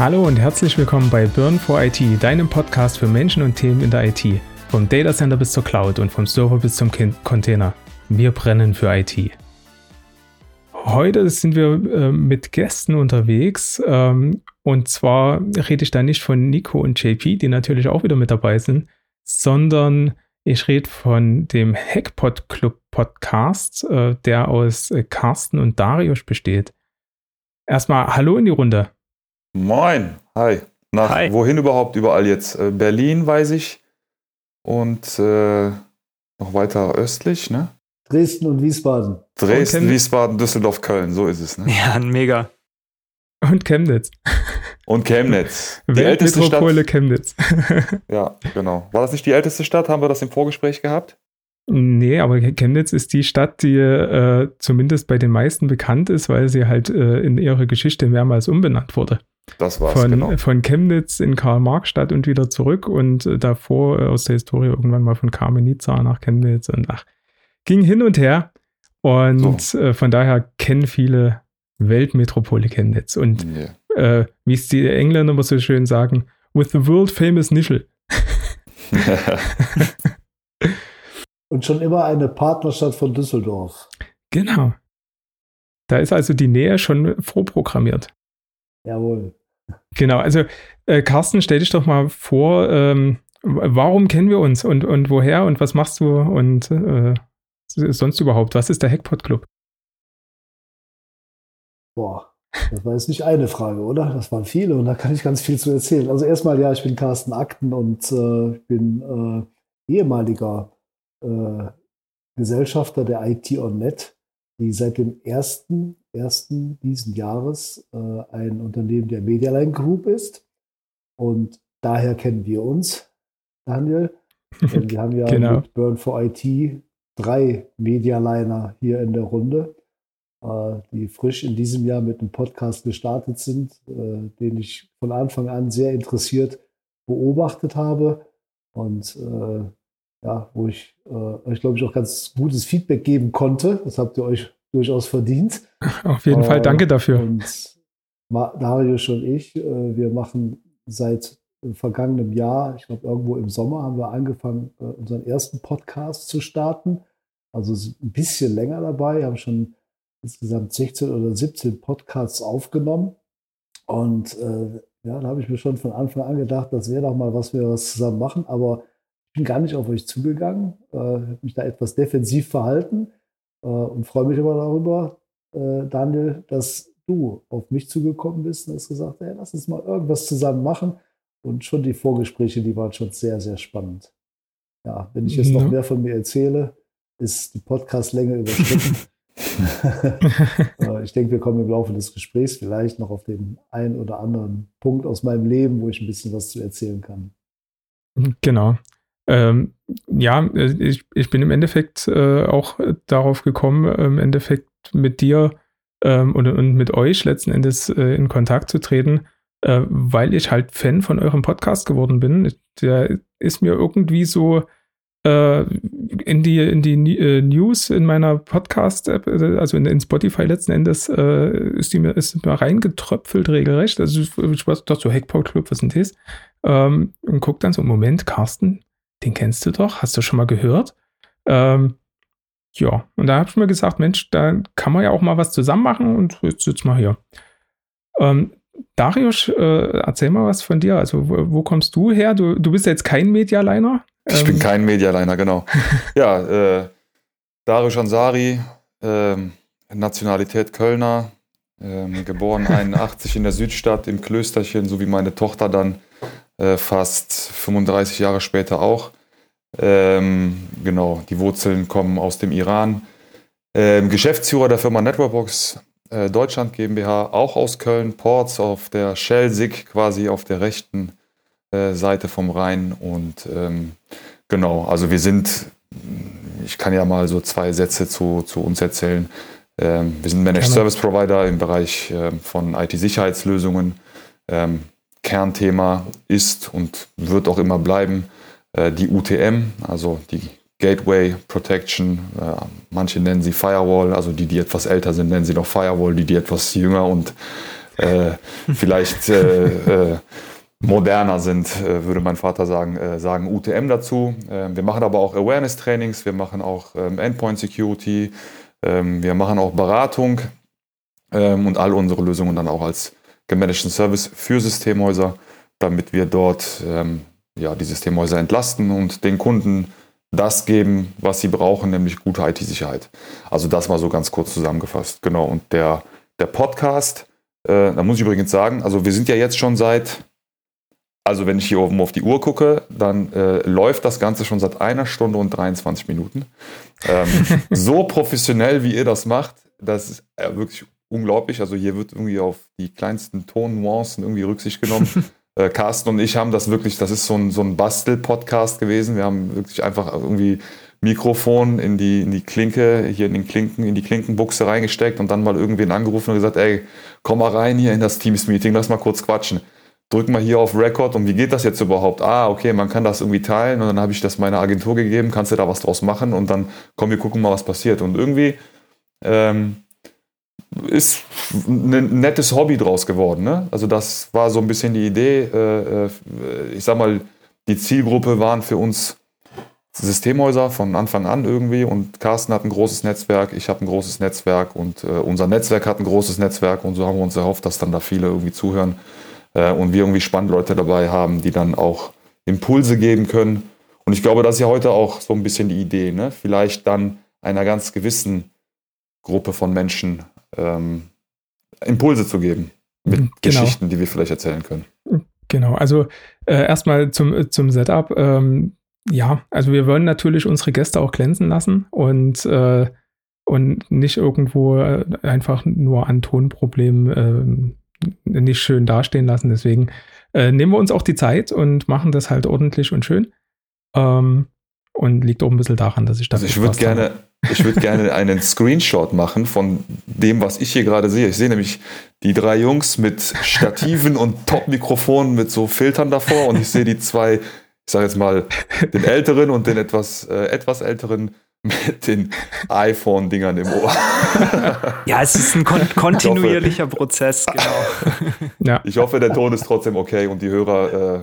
Hallo und herzlich willkommen bei Burn for IT, deinem Podcast für Menschen und Themen in der IT. Vom Datacenter bis zur Cloud und vom Server bis zum Container. Wir brennen für IT. Heute sind wir äh, mit Gästen unterwegs. Ähm, und zwar rede ich da nicht von Nico und JP, die natürlich auch wieder mit dabei sind, sondern ich rede von dem Hackpot Club Podcast, äh, der aus äh, Carsten und Darius besteht. Erstmal Hallo in die Runde. Moin, hi. Nach hi. wohin überhaupt überall jetzt? Äh, Berlin, weiß ich. Und äh, noch weiter östlich, ne? Dresden und Wiesbaden. Dresden, und Wiesbaden, Düsseldorf, Köln, so ist es. Ne? Ja, mega. Und Chemnitz. Und Chemnitz. Die älteste Stadt. Chemnitz. ja, genau. War das nicht die älteste Stadt? Haben wir das im Vorgespräch gehabt? Nee, aber Chemnitz ist die Stadt, die äh, zumindest bei den meisten bekannt ist, weil sie halt äh, in ihrer Geschichte mehrmals umbenannt wurde. Das war's, von, genau. Von Chemnitz in Karl-Marx-Stadt und wieder zurück und äh, davor äh, aus der Historie irgendwann mal von Kamenitza nach Chemnitz und ach, ging hin und her. Und so. Äh, von daher kennen viele Weltmetropole Chemnitz. Und yeah. wie es die Engländer immer so schön sagen, with the world famous Nischel. Und schon immer eine Partnerstadt von Düsseldorf. Genau. Da ist also die Nähe schon vorprogrammiert. Jawohl. Genau, also äh, Carsten, stell dich doch mal vor, ähm, warum kennen wir uns und, und woher und was machst du und äh, sonst überhaupt? Was ist der Hackpot Club? Boah, das war jetzt nicht eine Frage, oder? Das waren viele und da kann ich ganz viel zu erzählen. Also erstmal, ja, ich bin Carsten Akten und äh, bin äh, ehemaliger äh, Gesellschafter der IT on Net, die seit dem 1.1. diesen Jahres äh, ein Unternehmen der Medialine Group ist. Und daher kennen wir uns, Daniel. Denn wir haben ja genau. mit Burn for IT drei Medialiner hier in der Runde, äh, die frisch in diesem Jahr mit einem Podcast gestartet sind, äh, den ich von Anfang an sehr interessiert beobachtet habe. Und äh, ja, wo ich äh, euch, glaube ich, auch ganz gutes Feedback geben konnte. Das habt ihr euch durchaus verdient. Auf jeden äh, Fall, danke dafür. Und Darius und ich, äh, wir machen seit vergangenem Jahr, ich glaube irgendwo im Sommer, haben wir angefangen, äh, unseren ersten Podcast zu starten. Also ein bisschen länger dabei, haben schon insgesamt 16 oder 17 Podcasts aufgenommen. Und äh, ja, da habe ich mir schon von Anfang an gedacht, das wäre doch mal was wir was zusammen machen. Aber ich bin gar nicht auf euch zugegangen, äh, habe mich da etwas defensiv verhalten äh, und freue mich aber darüber, äh, Daniel, dass du auf mich zugekommen bist und hast gesagt, hey, lass uns mal irgendwas zusammen machen. Und schon die Vorgespräche, die waren schon sehr, sehr spannend. Ja, wenn ich jetzt noch mehr von mir erzähle, ist die Podcast-Länge überschritten. Äh, ich denke, wir kommen im Laufe des Gesprächs vielleicht noch auf den einen oder anderen Punkt aus meinem Leben, wo ich ein bisschen was zu erzählen kann. Genau. Ähm, ja, äh, ich, ich bin im Endeffekt äh, auch darauf gekommen, äh, im Endeffekt mit dir ähm, und, und mit euch letzten Endes äh, in Kontakt zu treten, äh, weil ich halt Fan von eurem Podcast geworden bin. Der ist mir irgendwie so in die, in die News in meiner Podcast-App, also in, in, Spotify letzten Endes, ist die mir, ist mir reingetröpfelt regelrecht. Also ich, ich dachte so, Hackpot Club, was ist denn das? Ähm, und guck dann so, Moment, Carsten, den kennst du doch, hast du schon mal gehört? Ähm, ja, und da habe ich mir gesagt, Mensch, da kann man ja auch mal was zusammen machen und jetzt sitzen wir hier. Ähm, Darius, äh, erzähl mal was von dir. Also, wo, wo kommst du her? Du, du bist jetzt kein Medialiner. Ich bin ähm, kein Medialiner, genau. ja, äh, Darius Ansari, äh, Nationalität Kölner, ähm, geboren 81 in der Südstadt im Klösterchen, so wie meine Tochter dann äh, fast 35 Jahre später auch. Ähm, genau, die Wurzeln kommen aus dem Iran. Ähm, Geschäftsführer der Firma Networkbox äh, Deutschland GmbH, auch aus Köln, Ports auf der Schelsig, quasi auf der rechten äh, Seite vom Rhein. Und ähm, genau, also wir sind, ich kann ja mal so zwei Sätze zu, zu uns erzählen. Ähm, wir sind Managed Service Provider im Bereich ähm, von IT-Sicherheitslösungen. Kernthema ist und wird auch immer bleiben äh, die UTM, also die Gateway Protection. Äh, manche nennen sie Firewall, also die, die etwas älter sind, nennen sie noch Firewall, die, die etwas jünger und äh, vielleicht äh, äh, moderner sind, äh, würde mein Vater sagen, sagen UTM dazu. Ähm, wir machen aber auch Awareness-Trainings, wir machen auch ähm, Endpoint Security, ähm, wir machen auch Beratung und all unsere Lösungen dann auch als gemanagten Service für Systemhäuser, damit wir dort ähm, ja, die Systemhäuser entlasten und den Kunden das geben, was sie brauchen, nämlich gute IT-Sicherheit. Also das mal so ganz kurz zusammengefasst. Genau. Und der, der Podcast, äh, da muss ich übrigens sagen, also wir sind ja jetzt schon seit, also wenn ich hier oben auf die Uhr gucke, dann äh, läuft das Ganze schon seit einer Stunde und 23 Minuten. Ähm, so professionell, wie ihr das macht, das ist äh, wirklich unglaublich. Also hier wird irgendwie auf die kleinsten Tonnuancen irgendwie Rücksicht genommen. äh, Carsten und ich haben das wirklich, das ist so ein, so ein Bastel-Podcast gewesen. Wir haben wirklich einfach irgendwie Mikrofon in die, in die Klinke, hier in den Klinken, in die Klinkenbuchse reingesteckt und dann mal irgendwen angerufen und gesagt, ey, komm mal rein hier in das Teams-Meeting, lass mal kurz quatschen. Drück mal hier auf Record und wie geht das jetzt überhaupt? Ah, okay, man kann das irgendwie teilen und dann habe ich das meiner Agentur gegeben, kannst du da was draus machen und dann komm, wir gucken mal, was passiert. Und irgendwie ähm, ist ein nettes Hobby draus geworden. Ne? Also das war so ein bisschen die Idee. Äh, äh, ich sag mal, die Zielgruppe waren für uns Systemhäuser von Anfang an irgendwie und Carsten hat ein großes Netzwerk, ich habe ein großes Netzwerk und äh, unser Netzwerk hat ein großes Netzwerk und so haben wir uns erhofft, dass dann da viele irgendwie zuhören und wir irgendwie spannende Leute dabei haben, die dann auch Impulse geben können. Und ich glaube, das ist ja heute auch so ein bisschen die Idee, ne? vielleicht dann einer ganz gewissen Gruppe von Menschen ähm, Impulse zu geben mit genau. Geschichten, die wir vielleicht erzählen können. Genau, also äh, erstmal zum, zum Setup. Ähm, ja, also wir wollen natürlich unsere Gäste auch glänzen lassen und, äh, und nicht irgendwo äh, einfach nur an Tonproblemen äh, nicht schön dastehen lassen. Deswegen äh, nehmen wir uns auch die Zeit und machen das halt ordentlich und schön. Ähm, und liegt auch ein bisschen daran, dass ich da. Also ich würde gerne, habe. Ich würde gerne einen Screenshot machen von dem, was ich hier gerade sehe. Ich sehe nämlich die drei Jungs mit Stativen und Top-Mikrofonen mit so Filtern davor und ich sehe die zwei, ich sage jetzt mal, den älteren und den etwas, äh, etwas älteren mit den iPhone-Dingern im Ohr. Ja, es ist ein kon kontinuierlicher hoffe, Prozess, genau. Ja. Ich hoffe, der Ton ist trotzdem okay und die Hörer äh,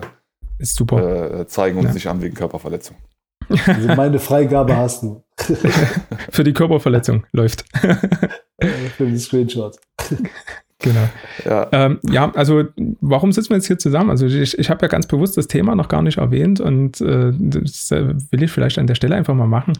ist super. Äh, zeigen uns ja. nicht an wegen Körperverletzung. Also meine Freigabe hast du. Für die Körperverletzung läuft. Für den Screenshot. Genau. Ja. Ähm, ja. also warum sitzen wir jetzt hier zusammen? Also ich, ich habe ja ganz bewusst das Thema noch gar nicht erwähnt und äh, das äh, will ich vielleicht an der Stelle einfach mal machen.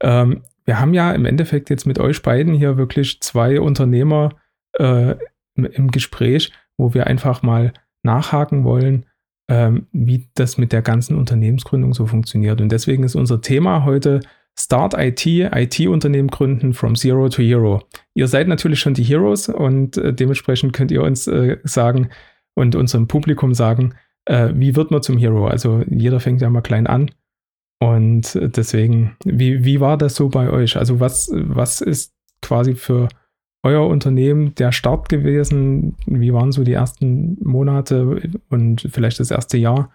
Ähm, wir haben ja im Endeffekt jetzt mit euch beiden hier wirklich zwei Unternehmer äh, im Gespräch, wo wir einfach mal nachhaken wollen, ähm, wie das mit der ganzen Unternehmensgründung so funktioniert. Und deswegen ist unser Thema heute Start IT, IT-Unternehmen gründen from Zero to Hero. Ihr seid natürlich schon die Heroes und äh, dementsprechend könnt ihr uns äh, sagen und unserem Publikum sagen, äh, wie wird man zum Hero? Also jeder fängt ja mal klein an. Und äh, deswegen, wie, wie war das so bei euch? Also was, was ist quasi für euer Unternehmen der Start gewesen? Wie waren so die ersten Monate und vielleicht das erste Jahr?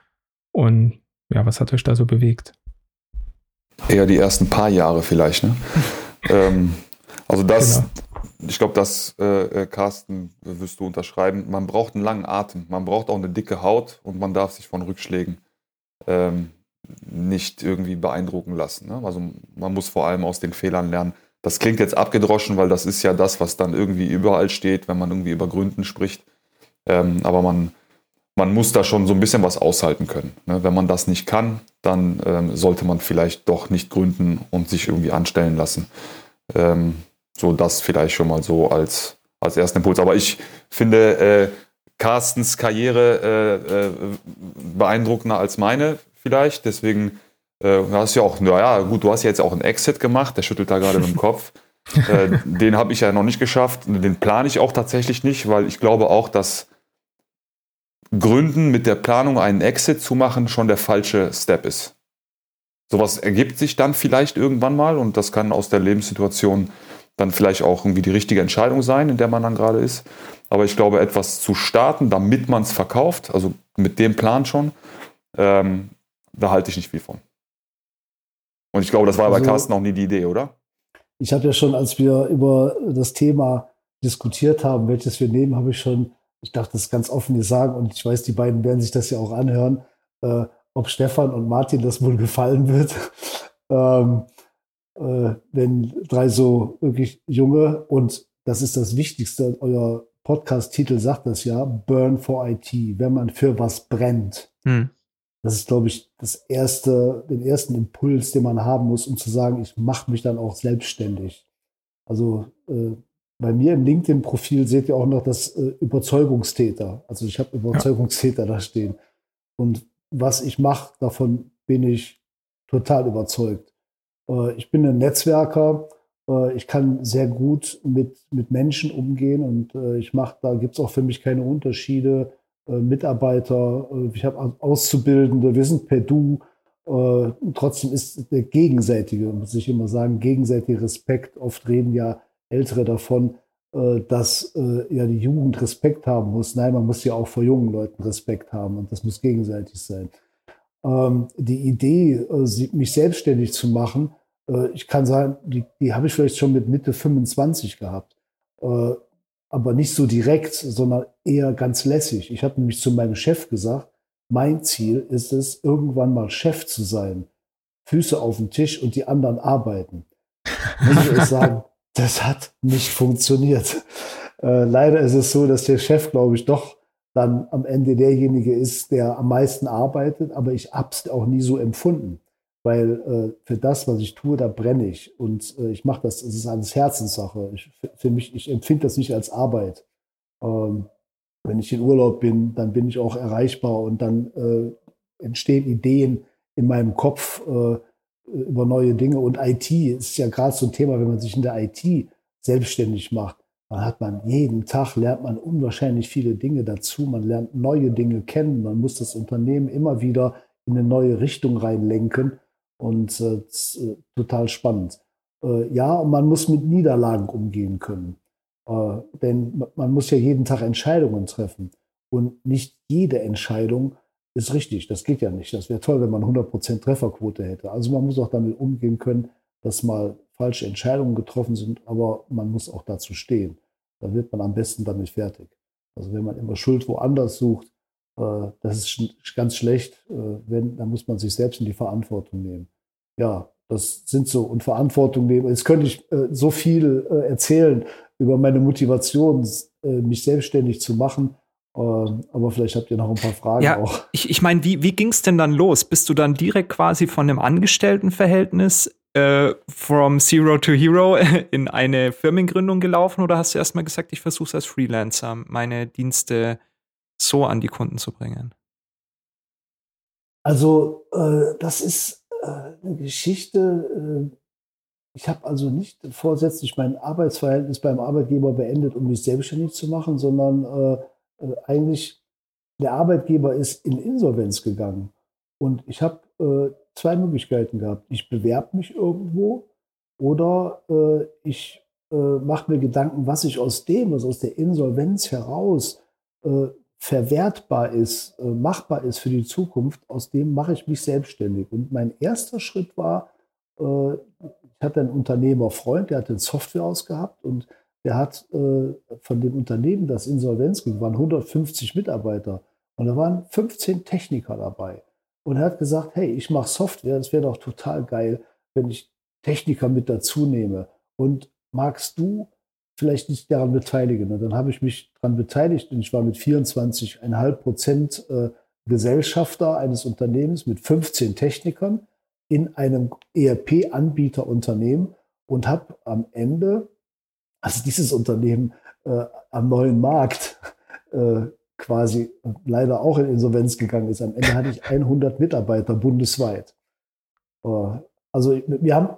Und ja, was hat euch da so bewegt? Eher die ersten paar Jahre vielleicht, ne? ähm, also das, genau. ich glaube, das, äh, äh, Carsten, wirst du unterschreiben, man braucht einen langen Atem, man braucht auch eine dicke Haut und man darf sich von Rückschlägen ähm, nicht irgendwie beeindrucken lassen. Ne? Also man muss vor allem aus den Fehlern lernen. Das klingt jetzt abgedroschen, weil das ist ja das, was dann irgendwie überall steht, wenn man irgendwie über Gründen spricht. Ähm, aber man, man muss da schon so ein bisschen was aushalten können. Ne? Wenn man das nicht kann, dann ähm, sollte man vielleicht doch nicht gründen und sich irgendwie anstellen lassen. Ähm, so das vielleicht schon mal so als, als ersten Impuls. Aber ich finde äh, Carstens Karriere äh, äh, beeindruckender als meine vielleicht. Deswegen äh, hast du ja auch, naja, gut, du hast ja jetzt auch einen Exit gemacht, der schüttelt da gerade mit dem Kopf. äh, den habe ich ja noch nicht geschafft. Den plane ich auch tatsächlich nicht, weil ich glaube auch, dass Gründen mit der Planung einen Exit zu machen schon der falsche Step ist. Sowas ergibt sich dann vielleicht irgendwann mal und das kann aus der Lebenssituation dann vielleicht auch irgendwie die richtige Entscheidung sein, in der man dann gerade ist. Aber ich glaube, etwas zu starten, damit man es verkauft, also mit dem Plan schon, ähm, da halte ich nicht viel von. Und ich glaube, das war also, bei Carsten auch nie die Idee, oder? Ich habe ja schon, als wir über das Thema diskutiert haben, welches wir nehmen, habe ich schon ich darf das ganz offen hier sagen und ich weiß, die beiden werden sich das ja auch anhören, äh, ob Stefan und Martin das wohl gefallen wird. ähm, äh, wenn drei so wirklich junge und das ist das Wichtigste, euer Podcast-Titel sagt das ja, Burn for IT, wenn man für was brennt. Hm. Das ist, glaube ich, das erste, den ersten Impuls, den man haben muss, um zu sagen, ich mache mich dann auch selbstständig. Also äh, bei mir im LinkedIn-Profil seht ihr auch noch das äh, Überzeugungstäter. Also ich habe Überzeugungstäter ja. da stehen. Und was ich mache, davon bin ich total überzeugt. Äh, ich bin ein Netzwerker. Äh, ich kann sehr gut mit, mit Menschen umgehen und äh, ich mache, da gibt es auch für mich keine Unterschiede. Äh, Mitarbeiter, äh, ich habe Auszubildende, wir sind per Du. trotzdem ist der gegenseitige, muss ich immer sagen, gegenseitige Respekt. Oft reden ja Ältere davon, äh, dass äh, ja die Jugend Respekt haben muss. Nein, man muss ja auch vor jungen Leuten Respekt haben und das muss gegenseitig sein. Ähm, die Idee, äh, mich selbstständig zu machen, ich kann sagen, die, die habe ich vielleicht schon mit Mitte 25 gehabt. Aber nicht so direkt, sondern eher ganz lässig. Ich habe nämlich zu meinem Chef gesagt, mein Ziel ist es, irgendwann mal Chef zu sein. Füße auf dem Tisch und die anderen arbeiten. Muss ich euch sagen, das hat nicht funktioniert. Äh, leider ist es so, dass der Chef, glaube ich, doch dann am Ende derjenige ist, der am meisten arbeitet, aber ich habe es auch nie so empfunden, weil äh, für das, was ich tue, da brenne ich und äh, ich mache das, es ist alles Herzenssache. Ich, für mich, ich empfinde das nicht als Arbeit. Ähm, wenn ich in Urlaub bin, dann bin ich auch erreichbar und dann äh, entstehen Ideen in meinem Kopf, äh, über neue Dinge. Und IT ist ja gerade so ein Thema, wenn man sich in der IT selbstständig macht. Dann hat man jeden Tag, lernt man unwahrscheinlich viele Dinge dazu. Man lernt neue Dinge kennen. Man muss das Unternehmen immer wieder in eine neue Richtung reinlenken. Und äh, äh, total spannend. Äh, ja, man muss mit Niederlagen umgehen können. Äh, denn man muss ja jeden Tag Entscheidungen treffen. Und nicht jede Entscheidung ist richtig. Das geht ja nicht. Das wäre toll, wenn man 100% Trefferquote hätte. Also man muss auch damit umgehen können, dass mal falsche Entscheidungen getroffen sind, aber man muss auch dazu stehen. Da wird man am besten damit fertig. Also wenn man immer Schuld woanders sucht, das ist ganz schlecht. Äh, wenn, dann muss man sich selbst in die Verantwortung nehmen. Ja, das sind so und Verantwortung nehmen. Jetzt könnte ich äh, so viel äh, erzählen über meine Motivation, äh, mich selbstständig zu machen. Ähm, aber vielleicht habt ihr noch ein paar Fragen ja, auch. Ich, ich meine, wie, wie ging es denn dann los? Bist du dann direkt quasi von einem Angestelltenverhältnis äh, from Zero to Hero in eine Firmengründung gelaufen oder hast du erstmal gesagt, ich versuche es als Freelancer, meine Dienste so an die Kunden zu bringen? Also, äh, das ist äh, eine Geschichte. Äh, ich habe also nicht vorsätzlich mein Arbeitsverhältnis beim Arbeitgeber beendet, um mich selbstständig zu machen, sondern äh, äh, eigentlich der Arbeitgeber ist in Insolvenz gegangen. Und ich habe äh, zwei Möglichkeiten gehabt. Ich bewerbe mich irgendwo oder ich mache mir Gedanken, was ich aus dem, was aus der Insolvenz heraus verwertbar ist, äh, machbar ist für die Zukunft, aus dem mache ich mich selbstständig. Und mein erster Schritt war, ich hatte einen Unternehmerfreund, der hatte ein Softwarehaus gehabt und der hat äh, von dem Unternehmen, das Insolvenz ging, waren 150 Mitarbeiter und da waren 15 Techniker dabei. Und er hat gesagt, hey, ich mache Software, das wäre doch total geil, wenn ich Techniker mit dazu nehme. Und magst du vielleicht nicht daran beteiligen? Und dann habe ich mich daran beteiligt und ich war mit 24,5 Prozent äh, Gesellschafter eines Unternehmens mit 15 Technikern in einem ERP-Anbieterunternehmen und habe am Ende also dieses Unternehmen äh, am neuen Markt äh, quasi leider auch in Insolvenz gegangen ist. Am Ende hatte ich 100 Mitarbeiter bundesweit. Äh, also wir haben,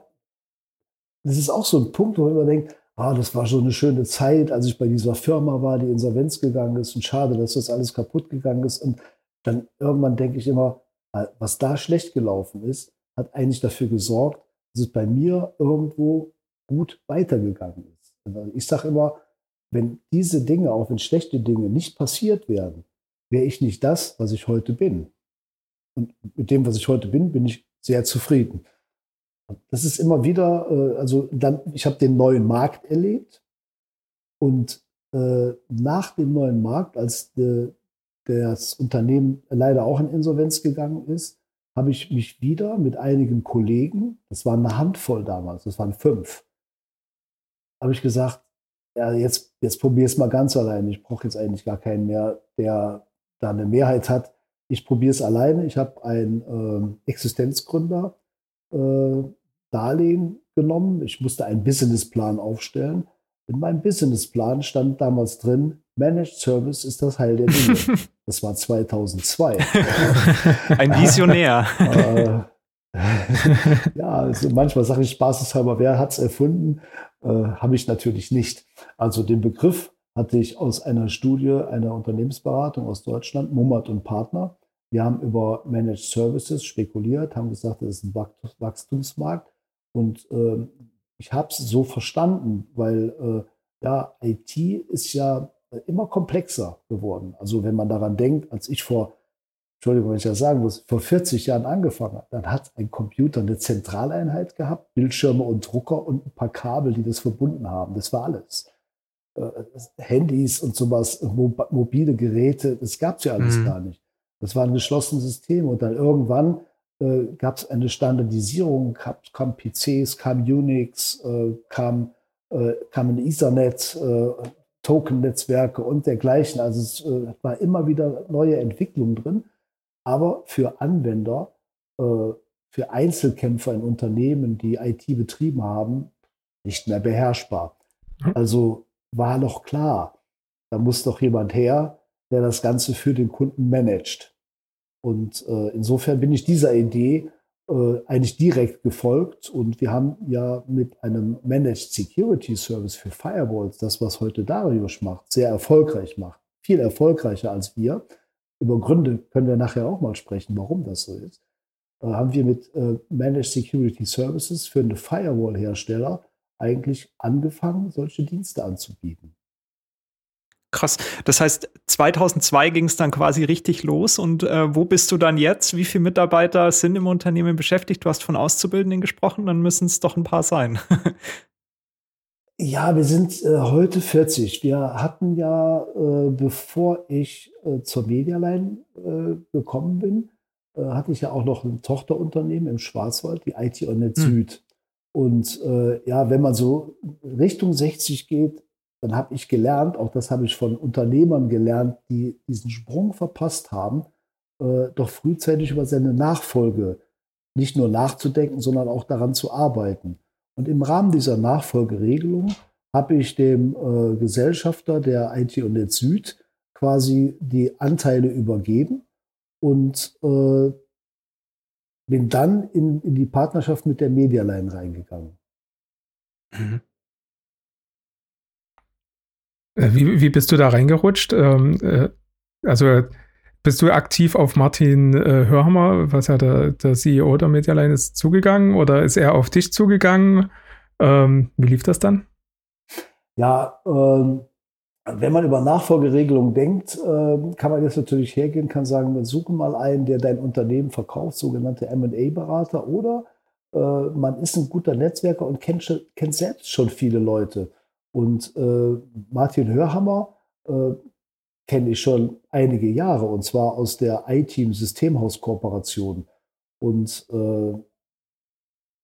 das ist auch so ein Punkt, wo man denkt, ah, das war schon eine schöne Zeit, als ich bei dieser Firma war, die Insolvenz gegangen ist und schade, dass das alles kaputt gegangen ist. Und dann irgendwann denke ich immer, äh, was da schlecht gelaufen ist, hat eigentlich dafür gesorgt, dass es bei mir irgendwo gut weitergegangen ist. Ich sage immer, wenn diese Dinge, auch wenn schlechte Dinge nicht passiert wären, wäre ich nicht das, was ich heute bin. Und mit dem, was ich heute bin, bin ich sehr zufrieden. Das ist immer wieder, äh, also dann, ich habe den neuen Markt erlebt und äh, nach dem neuen Markt, als de, das Unternehmen leider auch in Insolvenz gegangen ist, habe ich mich wieder mit einigen Kollegen, das waren eine Handvoll damals, das waren fünf, habe ich gesagt, ja, jetzt, jetzt probiere es mal ganz alleine. Ich brauche jetzt eigentlich gar keinen mehr, der da eine Mehrheit hat. Ich probiere es alleine. Ich habe ein äh, Existenzgründer äh, Darlehen genommen. Ich musste einen Businessplan aufstellen. In meinem Businessplan stand damals drin, Managed Service ist das Heil der Dinge. Das war 2002. Ein Visionär. äh, ja, also manchmal sage ich spaßeshalber, wer hat es erfunden? Äh, Habe ich natürlich nicht. Also den Begriff hatte ich aus einer Studie einer Unternehmensberatung aus Deutschland, Mummert und Partner. Wir haben über Managed Services spekuliert, haben gesagt, das ist ein Wachstumsmarkt. Und äh, ich habe es so verstanden, weil äh, ja, IT ist ja immer komplexer geworden. Also wenn man daran denkt, als ich vor, Entschuldigung, wenn ich das sagen muss, vor 40 Jahren angefangen habe, dann hat ein Computer eine Zentraleinheit gehabt, Bildschirme und Drucker und ein paar Kabel, die das verbunden haben. Das war alles. Äh, Handys und sowas, mobile Geräte, das gab es ja alles mhm. gar nicht. Das war ein geschlossenes System und dann irgendwann äh, gab es eine Standardisierung, gab, kam PCs, kam Unix, äh, kam, äh, kam ein Ethernet, äh, Token-Netzwerke und dergleichen. Also es äh, war immer wieder neue Entwicklung drin, aber für Anwender, äh, für Einzelkämpfer in Unternehmen, die IT betrieben haben, nicht mehr beherrschbar. Mhm. Also war noch klar, da muss doch jemand her, der das Ganze für den Kunden managt. Und äh, insofern bin ich dieser Idee äh, eigentlich direkt gefolgt. Und wir haben ja mit einem Managed Security Service für Firewalls, das, was heute Darius macht, sehr erfolgreich macht. Viel erfolgreicher als wir. Über Gründe können wir nachher auch mal sprechen, warum das so ist. Äh, haben wir mit äh, Managed Security Services für eine Firewall-Hersteller eigentlich angefangen, solche Dienste anzubieten. Krass. Das heißt, 2002 ging es dann quasi richtig los. Und äh, wo bist du dann jetzt? Wie viele Mitarbeiter sind im Unternehmen beschäftigt? Du hast von Auszubildenden gesprochen, dann müssen es doch ein paar sein. ja, wir sind äh, heute 40. Wir hatten ja, äh, bevor ich äh, zur Medialine äh, gekommen bin, äh, hatte ich ja auch noch ein Tochterunternehmen im Schwarzwald, die IT Onet hm. Süd. Und ja, wenn man so Richtung 60 geht, dann habe ich gelernt, auch das habe ich von Unternehmern gelernt, die diesen Sprung verpasst haben, äh, doch frühzeitig über seine Nachfolge nicht nur nachzudenken, sondern auch daran zu arbeiten. Und im Rahmen dieser Nachfolgeregelung habe ich dem äh, Gesellschafter der IT und Netz Süd quasi die Anteile übergeben und äh, bin dann in, in die Partnerschaft mit der Medialine reingegangen. Mhm. Äh, wie, wie bist du da reingerutscht? Ähm, äh, also bist du aktiv auf Martin äh, Hörhammer, was ja der, der CEO der Medialine ist, zugegangen oder ist er auf dich zugegangen? Ähm, wie lief das dann? Ja, ähm, wenn man über Nachfolgeregelungen denkt, äh, kann man jetzt natürlich hergehen, kann sagen, wir suchen mal einen, der dein Unternehmen verkauft, sogenannte M&A-Berater, oder äh, man ist ein guter Netzwerker und kennt, kennt selbst schon viele Leute. Und äh, Martin Hörhammer äh, kenne ich schon einige Jahre und zwar aus der iTeam Systemhaus-Kooperation. Und äh,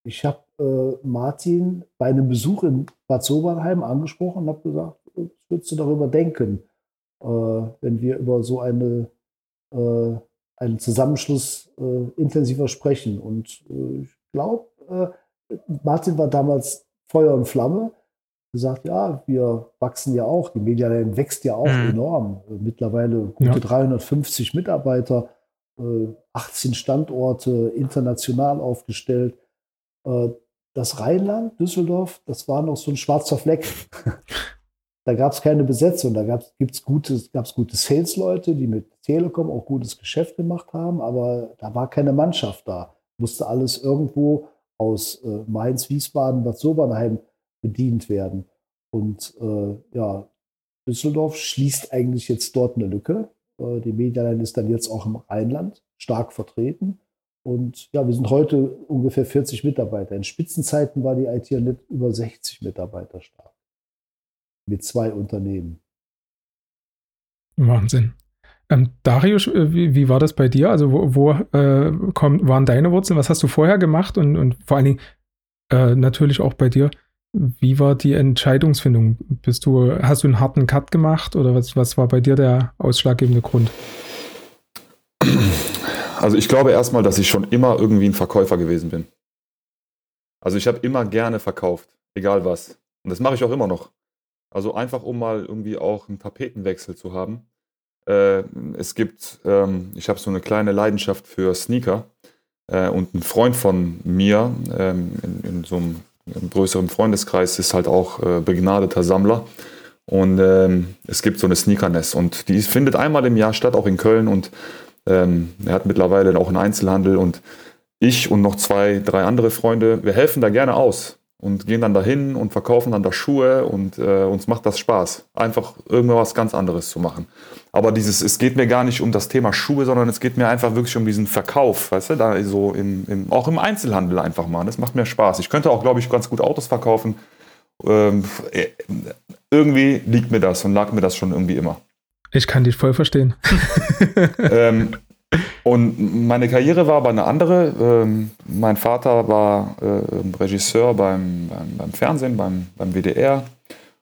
ich habe äh, Martin bei einem Besuch in Bad Sobernheim angesprochen und habe gesagt, was würdest du darüber denken, äh, wenn wir über so eine, äh, einen Zusammenschluss intensiver sprechen? Und ich glaube, Martin war damals Feuer und Flamme gesagt, ja, wir wachsen ja auch, die Medialand wächst ja auch mhm. enorm. Mittlerweile gute ja. 350 Mitarbeiter, 18 äh, Standorte, international aufgestellt. Äh, das Rheinland, Düsseldorf, das war noch so ein schwarzer Fleck. da gab es keine Besetzung. Da gibt es gute, gab's gute Sales-Leute, die mit Telekom auch gutes Geschäft gemacht haben, aber da war keine Mannschaft da. Musste alles irgendwo aus äh, Mainz, Wiesbaden, Bad Sobernheim bedient werden. Und äh, ja, Düsseldorf schließt eigentlich jetzt dort eine Lücke. Äh, die Medialine ist dann jetzt auch im Rheinland stark vertreten. Und ja, wir sind heute ungefähr 40 Mitarbeiter. In Spitzenzeiten war die IT nicht über 60 Mitarbeiter stark. Mit zwei Unternehmen. Wahnsinn. Ähm, Darius, äh, wie, wie, war das bei dir? Also wo, wo äh, kommt, waren deine Wurzeln? Was hast du vorher gemacht? Und, und vor allen Dingen äh, natürlich auch bei dir, wie war die Entscheidungsfindung? Bist du, hast du einen harten Cut gemacht oder was, was war bei dir der ausschlaggebende Grund? Also ich glaube erstmal, dass ich schon immer irgendwie ein Verkäufer gewesen bin. Also ich habe immer gerne verkauft, egal was. Und das mache ich auch immer noch. Also einfach, um mal irgendwie auch einen Tapetenwechsel zu haben. Äh, es gibt, ähm, ich habe so eine kleine Leidenschaft für Sneaker. Äh, und ein Freund von mir ähm, in, in, so einem, einem, größeren Freundeskreis ist halt auch äh, begnadeter Sammler. Und ähm, es gibt so eine Sneakerness und die findet einmal im Jahr statt, auch in Köln. Und ähm, er hat mittlerweile auch einen Einzelhandel und ich und noch zwei, drei andere Freunde, wir helfen da gerne aus und gehen dann dahin und verkaufen dann da Schuhe und äh, uns macht das Spaß, einfach irgendwas ganz anderes zu machen. Aber dieses, es geht mir gar nicht um das Thema Schuhe, sondern es geht mir einfach wirklich um diesen Verkauf, weißt du, da so im, im, auch im Einzelhandel einfach mal. Das macht mir Spaß. Ich könnte auch, glaube ich, ganz gut Autos verkaufen. Ähm, äh, irgendwie liegt mir das und lag mir das schon irgendwie immer. Ich kann dich voll verstehen. ähm, und meine Karriere war aber eine andere. Ähm, mein Vater war äh, Regisseur beim, beim, beim, Fernsehen, beim, beim WDR.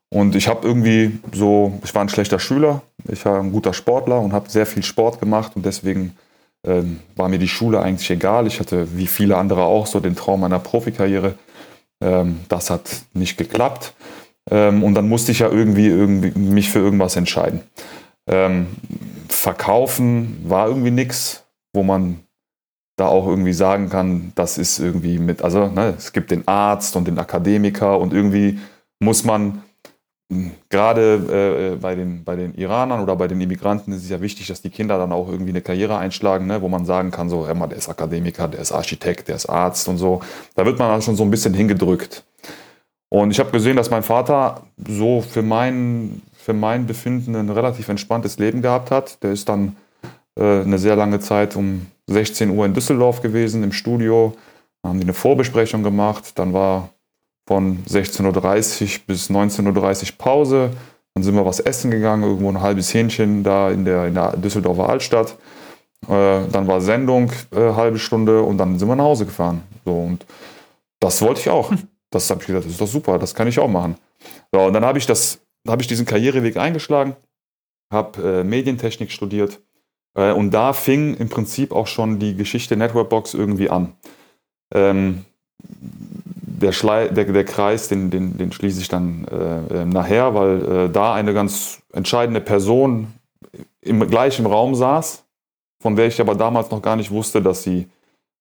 Und ich habe irgendwie so, ich war ein schlechter Schüler, ich war ein guter Sportler und habe sehr viel Sport gemacht und deswegen ähm, war mir die Schule eigentlich egal. Ich hatte wie viele andere auch so den Traum einer Profikarriere. Ähm, das hat nicht geklappt. Ähm, und dann musste ich ja irgendwie, irgendwie mich für irgendwas entscheiden. Ähm, verkaufen war irgendwie nichts, wo man da auch irgendwie sagen kann, das ist irgendwie mit, also ne, es gibt den Arzt und den Akademiker und irgendwie muss man hm, gerade äh, bei, den, bei den Iranern oder bei den Immigranten ist es ja wichtig, dass die Kinder dann auch irgendwie eine Karriere einschlagen, ne, wo man sagen kann, so, mal, der ist Akademiker, der ist Architekt, der ist Arzt und so. Da wird man dann schon so ein bisschen hingedrückt. Und ich habe gesehen, dass mein Vater so für mein, für mein Befinden ein relativ entspanntes Leben gehabt hat. Der ist dann äh, eine sehr lange Zeit um 16 Uhr in Düsseldorf gewesen im Studio. Da haben die eine Vorbesprechung gemacht. Dann war von 16.30 Uhr bis 19.30 Uhr Pause. Dann sind wir was essen gegangen, irgendwo ein halbes Hähnchen da in der, in der Düsseldorfer Altstadt. Äh, dann war Sendung, äh, halbe Stunde und dann sind wir nach Hause gefahren. So, und das wollte ich auch. Das habe ich gesagt, das ist doch super, das kann ich auch machen. So, und dann habe ich, das, hab ich diesen Karriereweg eingeschlagen, habe äh, Medientechnik studiert äh, und da fing im Prinzip auch schon die Geschichte Networkbox irgendwie an. Ähm, der, Schlei, der, der, Kreis, den, den, den schließe ich dann äh, äh nachher, weil äh, da eine ganz entscheidende Person im gleichen Raum saß, von der ich aber damals noch gar nicht wusste, dass sie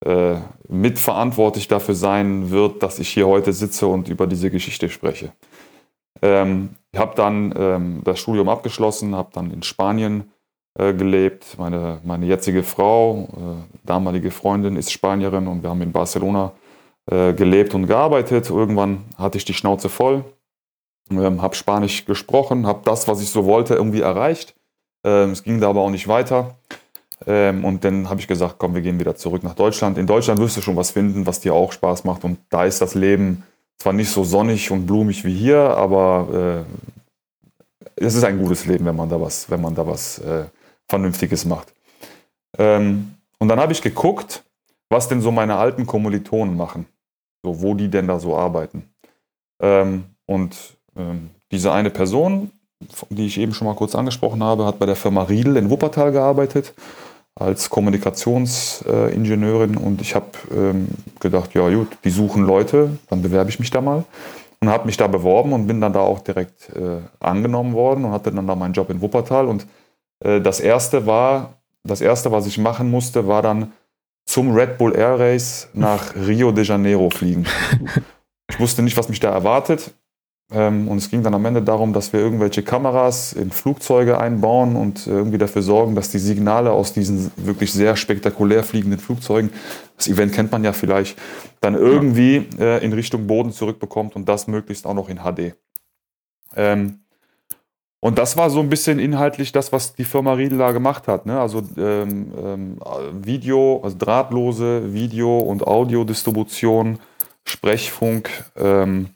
äh, mitverantwortlich dafür sein wird, dass ich hier heute sitze und über diese Geschichte spreche. Ähm, ich habe dann ähm, das Studium abgeschlossen, habe dann in Spanien äh, gelebt. Meine, meine jetzige Frau, äh, damalige Freundin, ist Spanierin und wir haben in Barcelona äh, gelebt und gearbeitet. Irgendwann hatte ich die Schnauze voll, ähm, habe Spanisch gesprochen, habe das, was ich so wollte, irgendwie erreicht. Ähm, es ging da aber auch nicht weiter. Ähm, und dann habe ich gesagt, komm, wir gehen wieder zurück nach Deutschland. In Deutschland wirst du schon was finden, was dir auch Spaß macht. Und da ist das Leben zwar nicht so sonnig und blumig wie hier, aber äh, es ist ein gutes Leben, wenn man da was, wenn man da was äh, Vernünftiges macht. Ähm, und dann habe ich geguckt, was denn so meine alten Kommilitonen machen, so wo die denn da so arbeiten. Ähm, und ähm, diese eine Person, die ich eben schon mal kurz angesprochen habe, hat bei der Firma Riedel in Wuppertal gearbeitet als Kommunikationsingenieurin und ich habe ähm, gedacht, ja gut, die suchen Leute, dann bewerbe ich mich da mal und habe mich da beworben und bin dann da auch direkt äh, angenommen worden und hatte dann da meinen Job in Wuppertal und äh, das erste war, das erste, was ich machen musste, war dann zum Red Bull Air Race nach Rio de Janeiro fliegen. Ich wusste nicht, was mich da erwartet. Ähm, und es ging dann am Ende darum, dass wir irgendwelche Kameras in Flugzeuge einbauen und äh, irgendwie dafür sorgen, dass die Signale aus diesen wirklich sehr spektakulär fliegenden Flugzeugen, das Event kennt man ja vielleicht, dann irgendwie äh, in Richtung Boden zurückbekommt und das möglichst auch noch in HD. Ähm, und das war so ein bisschen inhaltlich das, was die Firma Riedel da gemacht hat. Ne? Also ähm, Video, also drahtlose Video- und Audiodistribution, Sprechfunk, ähm,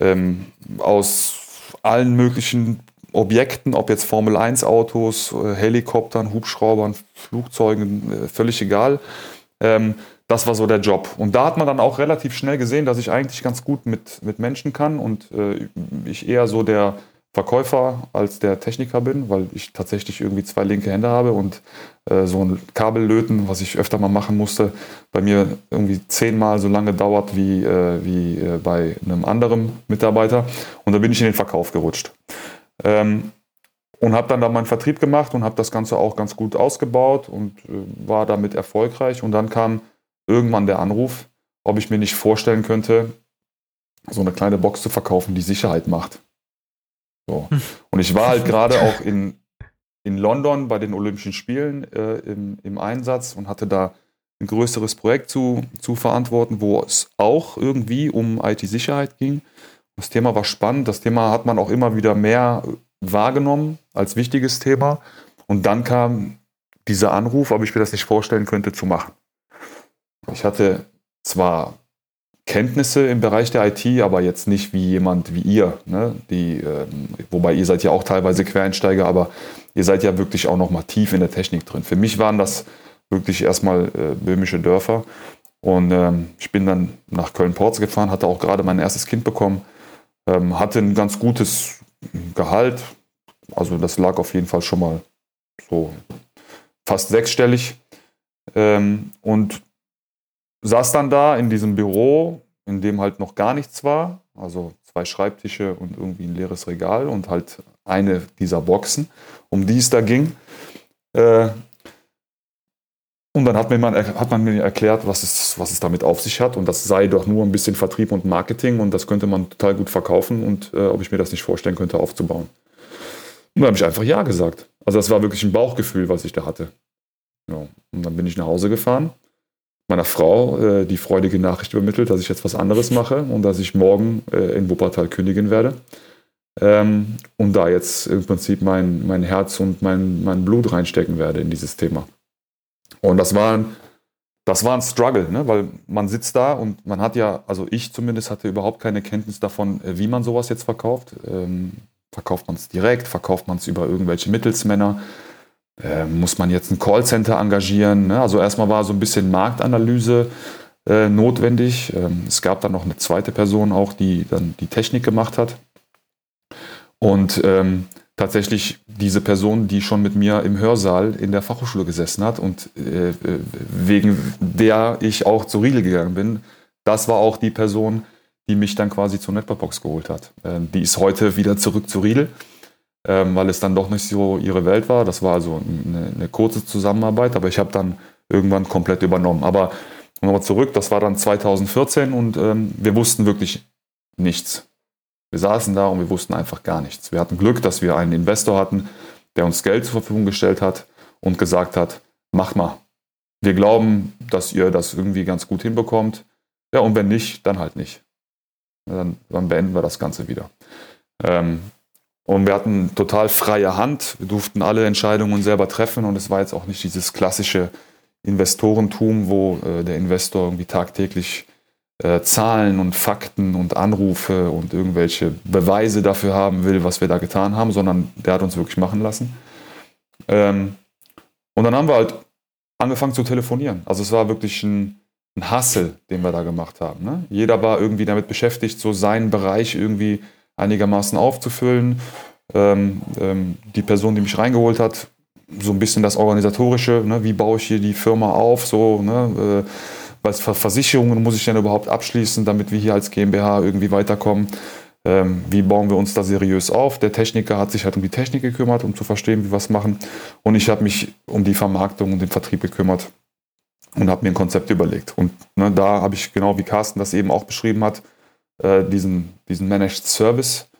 ähm, aus allen möglichen Objekten, ob jetzt Formel 1 Autos, äh, Helikoptern, Hubschraubern, Flugzeugen, äh, völlig egal. Ähm, das war so der Job. Und da hat man dann auch relativ schnell gesehen, dass ich eigentlich ganz gut mit, mit Menschen kann und äh, ich eher so der Verkäufer als der Techniker bin, weil ich tatsächlich irgendwie zwei linke Hände habe und äh, so ein Kabellöten, was ich öfter mal machen musste, bei mir irgendwie zehnmal so lange dauert wie, äh, wie äh, bei einem anderen Mitarbeiter. Und da bin ich in den Verkauf gerutscht. Ähm, und habe dann da meinen Vertrieb gemacht und habe das Ganze auch ganz gut ausgebaut und äh, war damit erfolgreich. Und dann kam irgendwann der Anruf, ob ich mir nicht vorstellen könnte, so eine kleine Box zu verkaufen, die Sicherheit macht. So. Und ich war halt gerade auch in, in London bei den Olympischen Spielen äh, im, im Einsatz und hatte da ein größeres Projekt zu, zu verantworten, wo es auch irgendwie um IT-Sicherheit ging. Das Thema war spannend. Das Thema hat man auch immer wieder mehr wahrgenommen als wichtiges Thema. Und dann kam dieser Anruf, ob ich mir das nicht vorstellen könnte, zu machen. Ich hatte zwar Kenntnisse im Bereich der IT, aber jetzt nicht wie jemand wie ihr, ne? die, ähm, wobei ihr seid ja auch teilweise Quereinsteiger, aber ihr seid ja wirklich auch noch mal tief in der Technik drin. Für mich waren das wirklich erstmal äh, böhmische Dörfer und ähm, ich bin dann nach Köln-Porz gefahren, hatte auch gerade mein erstes Kind bekommen, ähm, hatte ein ganz gutes Gehalt, also das lag auf jeden Fall schon mal so fast sechsstellig ähm, und saß dann da in diesem Büro, in dem halt noch gar nichts war, also zwei Schreibtische und irgendwie ein leeres Regal und halt eine dieser Boxen, um die es da ging. Äh, und dann hat, mir man, hat man mir erklärt, was es, was es damit auf sich hat. Und das sei doch nur ein bisschen Vertrieb und Marketing und das könnte man total gut verkaufen und äh, ob ich mir das nicht vorstellen könnte, aufzubauen. Und dann habe ich einfach Ja gesagt. Also das war wirklich ein Bauchgefühl, was ich da hatte. Ja. Und dann bin ich nach Hause gefahren meiner Frau äh, die freudige Nachricht übermittelt, dass ich jetzt was anderes mache und dass ich morgen äh, in Wuppertal kündigen werde. Ähm, und da jetzt im Prinzip mein, mein Herz und mein, mein Blut reinstecken werde in dieses Thema. Und das war ein, das war ein Struggle, ne? weil man sitzt da und man hat ja, also ich zumindest hatte überhaupt keine Kenntnis davon, äh, wie man sowas jetzt verkauft. Ähm, verkauft man es direkt, verkauft man es über irgendwelche Mittelsmänner äh, muss man jetzt ein Callcenter engagieren? Ne? Also erstmal war so ein bisschen Marktanalyse äh, notwendig. Ähm, es gab dann noch eine zweite Person auch, die dann die Technik gemacht hat. Und ähm, tatsächlich diese Person, die schon mit mir im Hörsaal in der Fachhochschule gesessen hat und äh, wegen der ich auch zu Riedel gegangen bin, das war auch die Person, die mich dann quasi zur Networkbox geholt hat. Ähm, die ist heute wieder zurück zu Riedel ähm, weil es dann doch nicht so ihre Welt war. Das war also eine, eine kurze Zusammenarbeit, aber ich habe dann irgendwann komplett übernommen. Aber nochmal zurück, das war dann 2014 und ähm, wir wussten wirklich nichts. Wir saßen da und wir wussten einfach gar nichts. Wir hatten Glück, dass wir einen Investor hatten, der uns Geld zur Verfügung gestellt hat und gesagt hat, mach mal. Wir glauben, dass ihr das irgendwie ganz gut hinbekommt. Ja, und wenn nicht, dann halt nicht. Dann, dann beenden wir das Ganze wieder. Ähm, und wir hatten total freie Hand. Wir durften alle Entscheidungen selber treffen und es war jetzt auch nicht dieses klassische Investorentum, wo äh, der Investor irgendwie tagtäglich äh, Zahlen und Fakten und Anrufe und irgendwelche Beweise dafür haben will, was wir da getan haben, sondern der hat uns wirklich machen lassen. Ähm, und dann haben wir halt angefangen zu telefonieren. Also es war wirklich ein, ein Hassel, den wir da gemacht haben. Ne? Jeder war irgendwie damit beschäftigt, so seinen Bereich irgendwie einigermaßen aufzufüllen. Ähm, ähm, die Person, die mich reingeholt hat, so ein bisschen das Organisatorische, ne? wie baue ich hier die Firma auf, so, ne? äh, was für Versicherungen muss ich denn überhaupt abschließen, damit wir hier als GmbH irgendwie weiterkommen. Ähm, wie bauen wir uns da seriös auf? Der Techniker hat sich halt um die Technik gekümmert, um zu verstehen, wie wir es machen. Und ich habe mich um die Vermarktung und den Vertrieb gekümmert und habe mir ein Konzept überlegt. Und ne, da habe ich, genau wie Carsten das eben auch beschrieben hat, äh, diesen, diesen Managed Service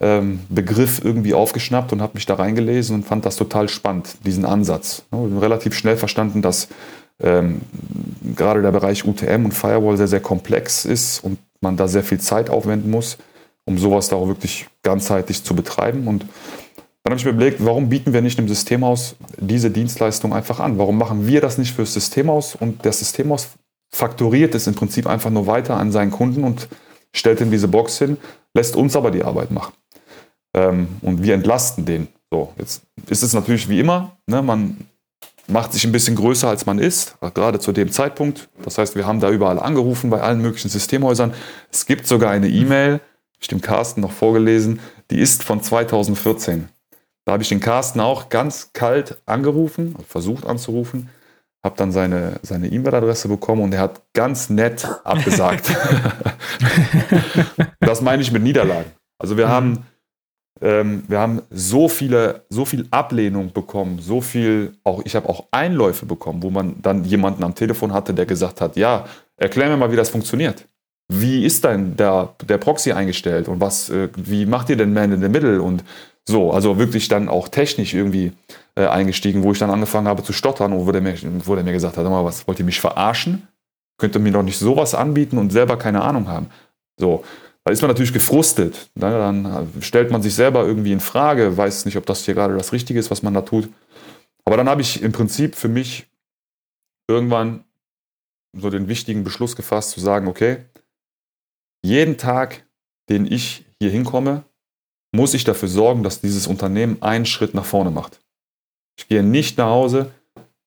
ähm, Begriff irgendwie aufgeschnappt und habe mich da reingelesen und fand das total spannend, diesen Ansatz. Ich habe relativ schnell verstanden, dass ähm, gerade der Bereich UTM und Firewall sehr, sehr komplex ist und man da sehr viel Zeit aufwenden muss, um sowas da auch wirklich ganzheitlich zu betreiben. Und dann habe ich mir überlegt, warum bieten wir nicht im Systemhaus diese Dienstleistung einfach an? Warum machen wir das nicht fürs Systemhaus und das Systemhaus fakturiert es im Prinzip einfach nur weiter an seinen Kunden und stellt ihm diese Box hin, lässt uns aber die Arbeit machen. Ähm, und wir entlasten den. So, jetzt ist es natürlich wie immer, ne, man macht sich ein bisschen größer, als man ist, gerade zu dem Zeitpunkt. Das heißt, wir haben da überall angerufen bei allen möglichen Systemhäusern. Es gibt sogar eine E-Mail, ich dem Carsten noch vorgelesen, die ist von 2014. Da habe ich den Carsten auch ganz kalt angerufen, versucht anzurufen, habe dann seine seine E-Mail-Adresse bekommen und er hat ganz nett abgesagt. das meine ich mit Niederlagen. Also wir mhm. haben ähm, wir haben so viele, so viel Ablehnung bekommen, so viel, auch ich habe auch Einläufe bekommen, wo man dann jemanden am Telefon hatte, der gesagt hat, ja, erklär mir mal, wie das funktioniert. Wie ist denn der, der Proxy eingestellt und was, äh, wie macht ihr denn Man in the Middle und so, also wirklich dann auch technisch irgendwie äh, eingestiegen, wo ich dann angefangen habe zu stottern wo der mir, wo der mir gesagt hat, mal, was wollt ihr mich verarschen? Könnt ihr mir doch nicht sowas anbieten und selber keine Ahnung haben. So, da ist man natürlich gefrustet. Ne? Dann stellt man sich selber irgendwie in Frage, weiß nicht, ob das hier gerade das Richtige ist, was man da tut. Aber dann habe ich im Prinzip für mich irgendwann so den wichtigen Beschluss gefasst, zu sagen, okay, jeden Tag, den ich hier hinkomme, muss ich dafür sorgen, dass dieses Unternehmen einen Schritt nach vorne macht. Ich gehe nicht nach Hause,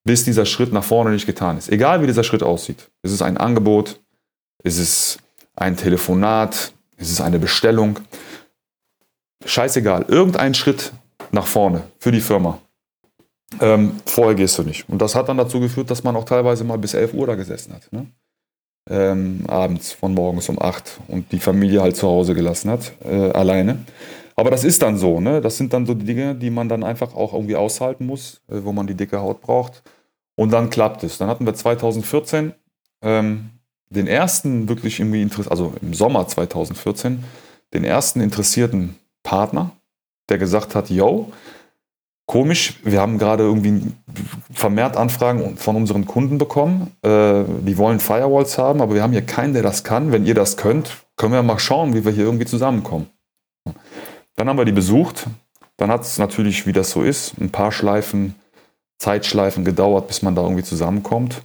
bis dieser Schritt nach vorne nicht getan ist. Egal wie dieser Schritt aussieht. Ist es ein Angebot? Ist es ein Telefonat? Ist es eine Bestellung? Scheißegal, irgendein Schritt nach vorne für die Firma. Ähm, vorher gehst du nicht. Und das hat dann dazu geführt, dass man auch teilweise mal bis 11 Uhr da gesessen hat. Ne? Ähm, abends von morgens um 8 und die Familie halt zu Hause gelassen hat, äh, alleine. Aber das ist dann so, ne? Das sind dann so die Dinge, die man dann einfach auch irgendwie aushalten muss, äh, wo man die dicke Haut braucht. Und dann klappt es. Dann hatten wir 2014 ähm, den ersten wirklich irgendwie interessiert, also im Sommer 2014, den ersten interessierten Partner, der gesagt hat, yo, komisch, wir haben gerade irgendwie vermehrt Anfragen von unseren Kunden bekommen. Äh, die wollen Firewalls haben, aber wir haben hier keinen, der das kann. Wenn ihr das könnt, können wir mal schauen, wie wir hier irgendwie zusammenkommen. Dann haben wir die besucht. Dann hat es natürlich, wie das so ist, ein paar Schleifen, Zeitschleifen gedauert, bis man da irgendwie zusammenkommt.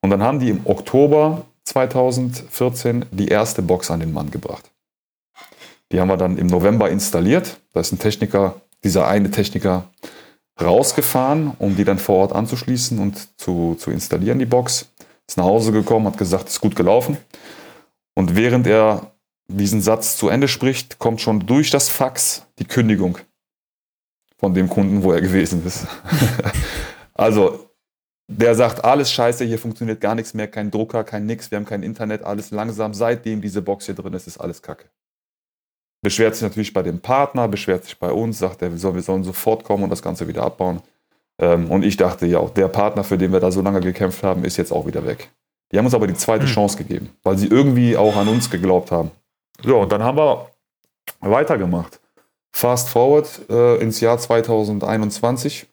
Und dann haben die im Oktober 2014 die erste Box an den Mann gebracht. Die haben wir dann im November installiert. Da ist ein Techniker, dieser eine Techniker, rausgefahren, um die dann vor Ort anzuschließen und zu, zu installieren, die Box. Ist nach Hause gekommen, hat gesagt, ist gut gelaufen. Und während er diesen Satz zu Ende spricht, kommt schon durch das Fax die Kündigung von dem Kunden, wo er gewesen ist. also der sagt, alles scheiße, hier funktioniert gar nichts mehr, kein Drucker, kein nix, wir haben kein Internet, alles langsam. Seitdem diese Box hier drin ist, ist alles kacke. Beschwert sich natürlich bei dem Partner, beschwert sich bei uns, sagt er, wir sollen sofort kommen und das Ganze wieder abbauen. Ähm, und ich dachte, ja, der Partner, für den wir da so lange gekämpft haben, ist jetzt auch wieder weg. Die haben uns aber die zweite mhm. Chance gegeben, weil sie irgendwie auch an uns geglaubt haben. So, und dann haben wir weitergemacht. Fast forward äh, ins Jahr 2021.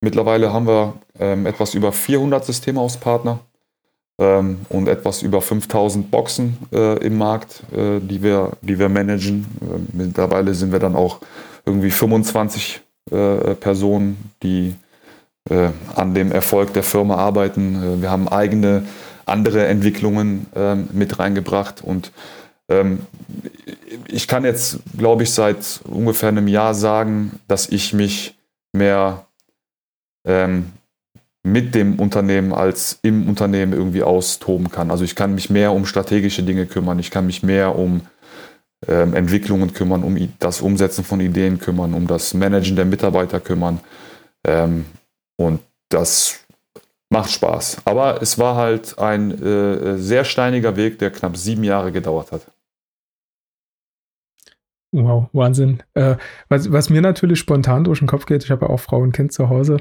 Mittlerweile haben wir ähm, etwas über 400 Systemhauspartner ähm, und etwas über 5000 Boxen äh, im Markt, äh, die, wir, die wir managen. Äh, mittlerweile sind wir dann auch irgendwie 25 äh, Personen, die äh, an dem Erfolg der Firma arbeiten. Äh, wir haben eigene andere Entwicklungen ähm, mit reingebracht und ähm, ich kann jetzt, glaube ich, seit ungefähr einem Jahr sagen, dass ich mich mehr ähm, mit dem Unternehmen als im Unternehmen irgendwie austoben kann. Also ich kann mich mehr um strategische Dinge kümmern, ich kann mich mehr um ähm, Entwicklungen kümmern, um das Umsetzen von Ideen kümmern, um das Managen der Mitarbeiter kümmern. Ähm, und das macht Spaß. Aber es war halt ein äh, sehr steiniger Weg, der knapp sieben Jahre gedauert hat. Wow, Wahnsinn. Äh, was, was, mir natürlich spontan durch den Kopf geht, ich habe ja auch Frau und Kind zu Hause,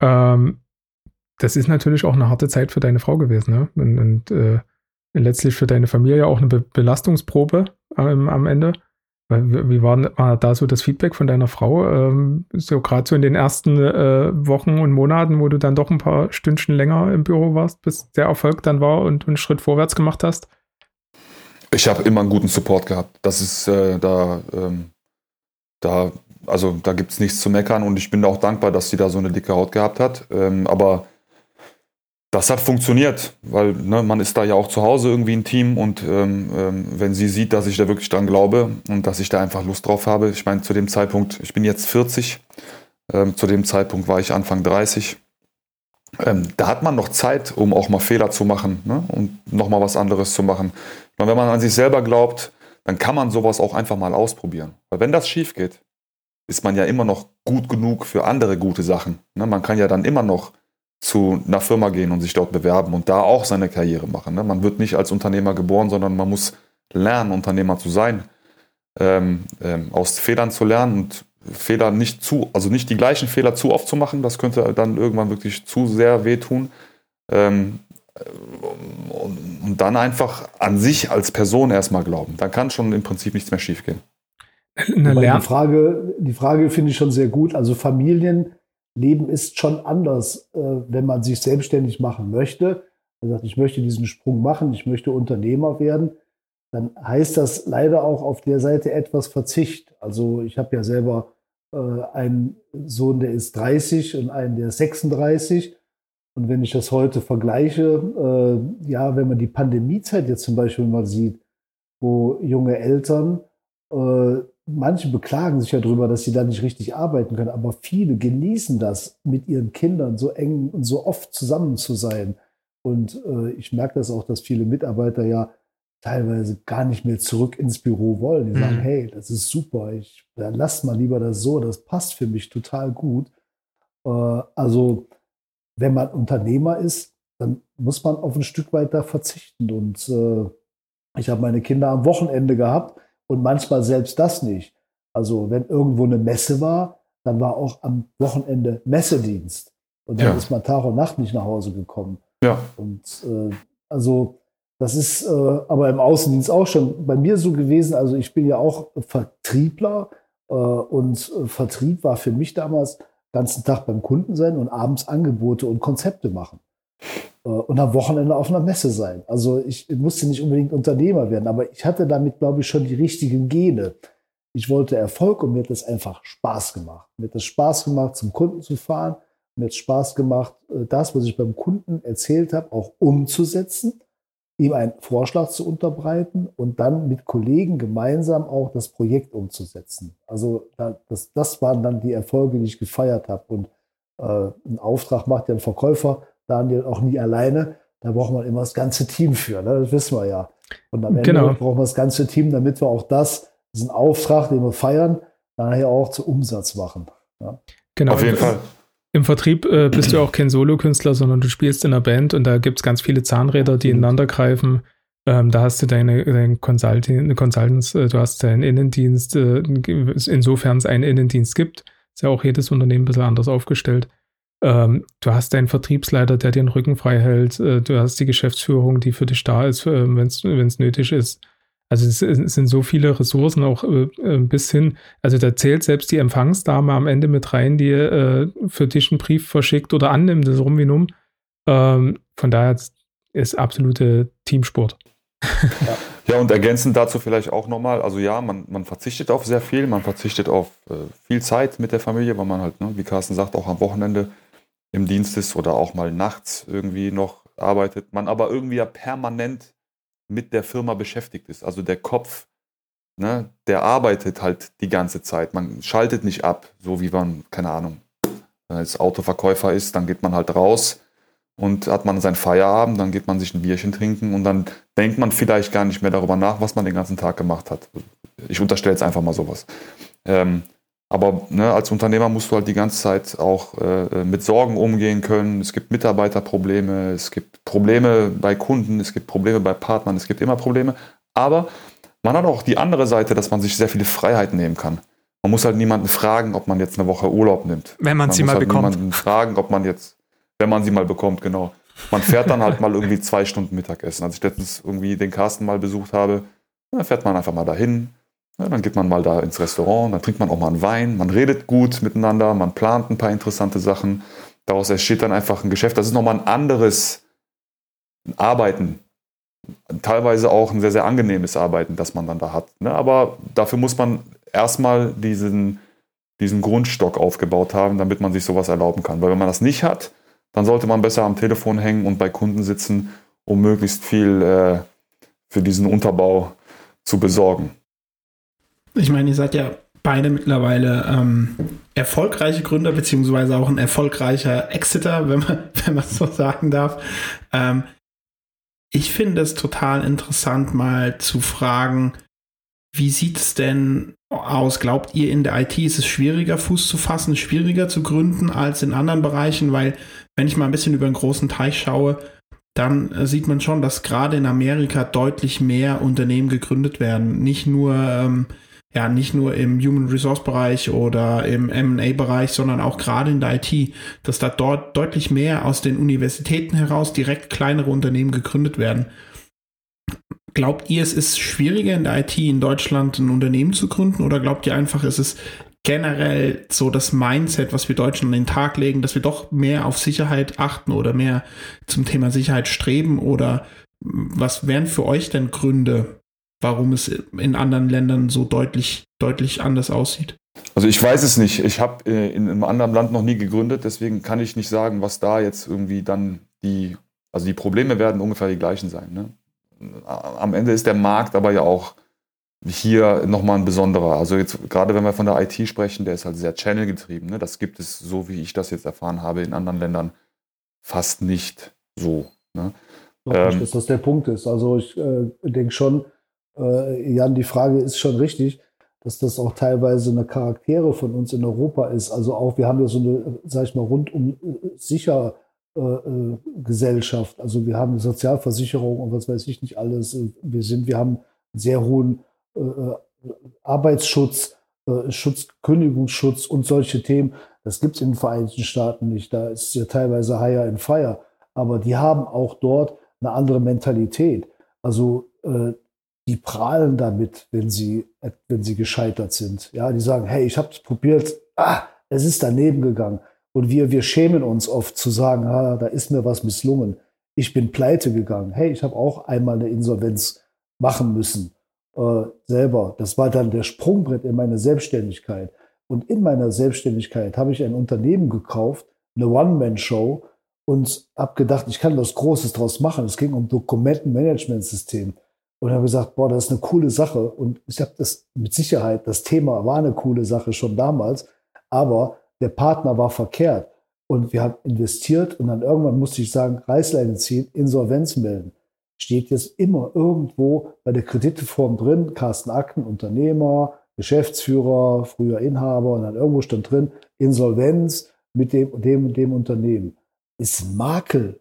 ähm, das ist natürlich auch eine harte Zeit für deine Frau gewesen, ne? Und, und äh, letztlich für deine Familie auch eine Be Belastungsprobe ähm, am Ende. Wie war, war, da so das Feedback von deiner Frau? Ähm, so gerade so in den ersten äh, Wochen und Monaten, wo du dann doch ein paar Stündchen länger im Büro warst, bis der Erfolg dann war und, und einen Schritt vorwärts gemacht hast? Ich habe immer einen guten Support gehabt. Das ist äh, da, ähm, da also da gibt es nichts zu meckern und ich bin auch dankbar, dass sie da so eine dicke Haut gehabt hat. Ähm, aber das hat funktioniert, weil ne, man ist da ja auch zu Hause irgendwie ein Team und ähm, ähm, wenn sie sieht, dass ich da wirklich dran glaube und dass ich da einfach Lust drauf habe, ich meine, zu dem Zeitpunkt, ich bin jetzt 40, ähm, zu dem Zeitpunkt war ich Anfang 30, ähm, da hat man noch Zeit, um auch mal Fehler zu machen ne, und nochmal was anderes zu machen. Und wenn man an sich selber glaubt, dann kann man sowas auch einfach mal ausprobieren. Weil wenn das schief geht, ist man ja immer noch gut genug für andere gute Sachen. Ne? Man kann ja dann immer noch zu einer Firma gehen und sich dort bewerben und da auch seine Karriere machen. Ne? Man wird nicht als Unternehmer geboren, sondern man muss lernen, Unternehmer zu sein, ähm, ähm, aus Fehlern zu lernen und Fehler nicht zu, also nicht die gleichen Fehler zu oft zu machen. Das könnte dann irgendwann wirklich zu sehr wehtun. Ähm, und, und dann einfach an sich als Person erstmal glauben. Dann kann schon im Prinzip nichts mehr schiefgehen. Die Frage, die Frage finde ich schon sehr gut. Also Familien Leben ist schon anders, äh, wenn man sich selbstständig machen möchte. Man sagt, ich möchte diesen Sprung machen, ich möchte Unternehmer werden. Dann heißt das leider auch auf der Seite etwas Verzicht. Also ich habe ja selber äh, einen Sohn, der ist 30 und einen, der ist 36. Und wenn ich das heute vergleiche, äh, ja, wenn man die Pandemiezeit jetzt zum Beispiel mal sieht, wo junge Eltern äh, manche beklagen sich ja darüber, dass sie da nicht richtig arbeiten können, aber viele genießen das, mit ihren Kindern so eng und so oft zusammen zu sein. Und äh, ich merke das auch, dass viele Mitarbeiter ja teilweise gar nicht mehr zurück ins Büro wollen. Die mhm. sagen, hey, das ist super, ich dann lass mal lieber das so, das passt für mich total gut. Äh, also, wenn man Unternehmer ist, dann muss man auf ein Stück weit da verzichten. Und äh, ich habe meine Kinder am Wochenende gehabt und manchmal selbst das nicht. Also wenn irgendwo eine Messe war, dann war auch am Wochenende Messedienst. Und dann ja. ist man Tag und Nacht nicht nach Hause gekommen. Ja. Und äh, also das ist äh, aber im Außendienst auch schon bei mir so gewesen. Also ich bin ja auch Vertriebler äh, und äh, Vertrieb war für mich damals ganzen Tag beim Kunden sein und abends Angebote und Konzepte machen. Äh, und am Wochenende auf einer Messe sein. Also ich musste nicht unbedingt Unternehmer werden, aber ich hatte damit, glaube ich, schon die richtigen Gene. Ich wollte Erfolg und mir hat das einfach Spaß gemacht. Mir hat das Spaß gemacht, zum Kunden zu fahren. Mir hat Spaß gemacht, äh, das, was ich beim Kunden erzählt habe, auch umzusetzen, ihm einen Vorschlag zu unterbreiten und dann mit Kollegen gemeinsam auch das Projekt umzusetzen. Also das, das waren dann die Erfolge, die ich gefeiert habe. Und äh, einen Auftrag macht ja ein Verkäufer Daniel auch nie alleine. Da braucht man immer das ganze Team für, ne? das wissen wir ja. Und am Ende genau. brauchen wir das ganze Team, damit wir auch das, diesen Auftrag, den wir feiern, nachher auch zu Umsatz machen. Ja? Genau. Auf jeden Fall. Im Vertrieb äh, bist du auch kein Solokünstler, sondern du spielst in einer Band und da gibt es ganz viele Zahnräder, die ineinander greifen. Ähm, da hast du deine, deine Consulting, Consultants, äh, du hast deinen Innendienst, äh, insofern es einen Innendienst gibt. Ist ja auch jedes Unternehmen ein bisschen anders aufgestellt. Ähm, du hast deinen Vertriebsleiter, der dir den Rücken frei hält. Äh, du hast die Geschäftsführung, die für dich da ist, äh, wenn es nötig ist. Also es, sind so viele Ressourcen auch äh, äh, bis hin, also da zählt selbst die Empfangsdame am Ende mit rein, die äh, für dich einen Brief verschickt oder annimmt, das rum wie numm. Ähm, von daher ist absolute Teamsport. Ja. ja, und ergänzend dazu vielleicht auch nochmal, also ja, man, man verzichtet auf sehr viel, man verzichtet auf äh, viel Zeit mit der Familie, weil man halt, ne, wie Carsten sagt, auch am Wochenende im Dienst ist oder auch mal nachts irgendwie noch arbeitet, man aber irgendwie ja permanent mit der Firma beschäftigt ist. Also der Kopf, ne, der arbeitet halt die ganze Zeit. Man schaltet nicht ab, so wie man, keine Ahnung, als Autoverkäufer ist, dann geht man halt raus und hat man seinen Feierabend, dann geht man sich ein Bierchen trinken und dann denkt man vielleicht gar nicht mehr darüber nach, was man den ganzen Tag gemacht hat. Ich unterstelle jetzt einfach mal sowas. Ähm, aber ne, als Unternehmer musst du halt die ganze Zeit auch äh, mit Sorgen umgehen können. Es gibt Mitarbeiterprobleme, es gibt Probleme bei Kunden, es gibt Probleme bei Partnern, es gibt immer Probleme. Aber man hat auch die andere Seite, dass man sich sehr viele Freiheiten nehmen kann. Man muss halt niemanden fragen, ob man jetzt eine Woche Urlaub nimmt. Wenn man, man sie mal halt bekommt. Niemanden fragen, ob man jetzt, wenn man sie mal bekommt, genau. Man fährt dann halt mal irgendwie zwei Stunden Mittagessen. Als ich letztens irgendwie den Carsten mal besucht habe, dann fährt man einfach mal dahin, ja, dann geht man mal da ins Restaurant, dann trinkt man auch mal einen Wein, man redet gut miteinander, man plant ein paar interessante Sachen. Daraus entsteht dann einfach ein Geschäft. Das ist nochmal ein anderes Arbeiten. Teilweise auch ein sehr, sehr angenehmes Arbeiten, das man dann da hat. Ne? Aber dafür muss man erstmal diesen, diesen Grundstock aufgebaut haben, damit man sich sowas erlauben kann. Weil wenn man das nicht hat, dann sollte man besser am Telefon hängen und bei Kunden sitzen, um möglichst viel äh, für diesen Unterbau zu besorgen. Ich meine, ihr seid ja beide mittlerweile ähm, erfolgreiche Gründer, beziehungsweise auch ein erfolgreicher Exeter, wenn man, wenn man so sagen darf. Ähm, ich finde es total interessant, mal zu fragen, wie sieht es denn aus? Glaubt ihr, in der IT ist es schwieriger, Fuß zu fassen, schwieriger zu gründen als in anderen Bereichen? Weil, wenn ich mal ein bisschen über einen großen Teich schaue, dann äh, sieht man schon, dass gerade in Amerika deutlich mehr Unternehmen gegründet werden. Nicht nur ähm, ja nicht nur im Human Resource Bereich oder im M&A Bereich, sondern auch gerade in der IT, dass da dort deutlich mehr aus den Universitäten heraus direkt kleinere Unternehmen gegründet werden. Glaubt ihr, es ist schwieriger in der IT in Deutschland ein Unternehmen zu gründen oder glaubt ihr einfach, es ist generell so das Mindset, was wir Deutschen an den Tag legen, dass wir doch mehr auf Sicherheit achten oder mehr zum Thema Sicherheit streben oder was wären für euch denn Gründe, warum es in anderen Ländern so deutlich, deutlich anders aussieht? Also ich weiß es nicht. Ich habe äh, in einem anderen Land noch nie gegründet, deswegen kann ich nicht sagen, was da jetzt irgendwie dann die, also die Probleme werden ungefähr die gleichen sein. Ne? Am Ende ist der Markt aber ja auch hier nochmal ein besonderer. Also jetzt gerade wenn wir von der IT sprechen, der ist halt sehr channelgetrieben. Ne? Das gibt es, so wie ich das jetzt erfahren habe, in anderen Ländern fast nicht so. Ne? Ich ähm, nicht, dass das der Punkt ist. Also ich äh, denke schon, äh, Jan, die Frage ist schon richtig, dass das auch teilweise eine Charaktere von uns in Europa ist. Also auch, wir haben ja so eine, sag ich mal, rundum äh, sicher äh, äh, Gesellschaft. Also wir haben eine Sozialversicherung und was weiß ich nicht alles. Wir sind, wir haben sehr hohen äh, äh Arbeitsschutz, äh, Schutz, Kündigungsschutz und solche Themen. Das gibt es in den Vereinigten Staaten nicht. Da ist ja teilweise higher and fire. Aber die haben auch dort eine andere Mentalität. Also äh, die prahlen damit, wenn sie, wenn sie gescheitert sind. Ja, die sagen, hey, ich habe es probiert, ah, es ist daneben gegangen. Und wir, wir schämen uns oft zu sagen, ah, da ist mir was misslungen. Ich bin pleite gegangen. Hey, ich habe auch einmal eine Insolvenz machen müssen. Äh, selber. Das war dann der Sprungbrett in meine Selbstständigkeit. Und in meiner Selbstständigkeit habe ich ein Unternehmen gekauft, eine One-Man-Show, und habe gedacht, ich kann was Großes draus machen. Es ging um Dokumentenmanagementsystem und habe gesagt, boah, das ist eine coole Sache. Und ich habe das mit Sicherheit, das Thema war eine coole Sache schon damals, aber der Partner war verkehrt. Und wir haben investiert und dann irgendwann musste ich sagen, Reißleine ziehen, Insolvenz melden. Steht jetzt immer irgendwo bei der Krediteform drin, Carsten Akten, Unternehmer, Geschäftsführer, früher Inhaber und dann irgendwo stand drin, Insolvenz mit dem dem und dem Unternehmen. Ist Makel.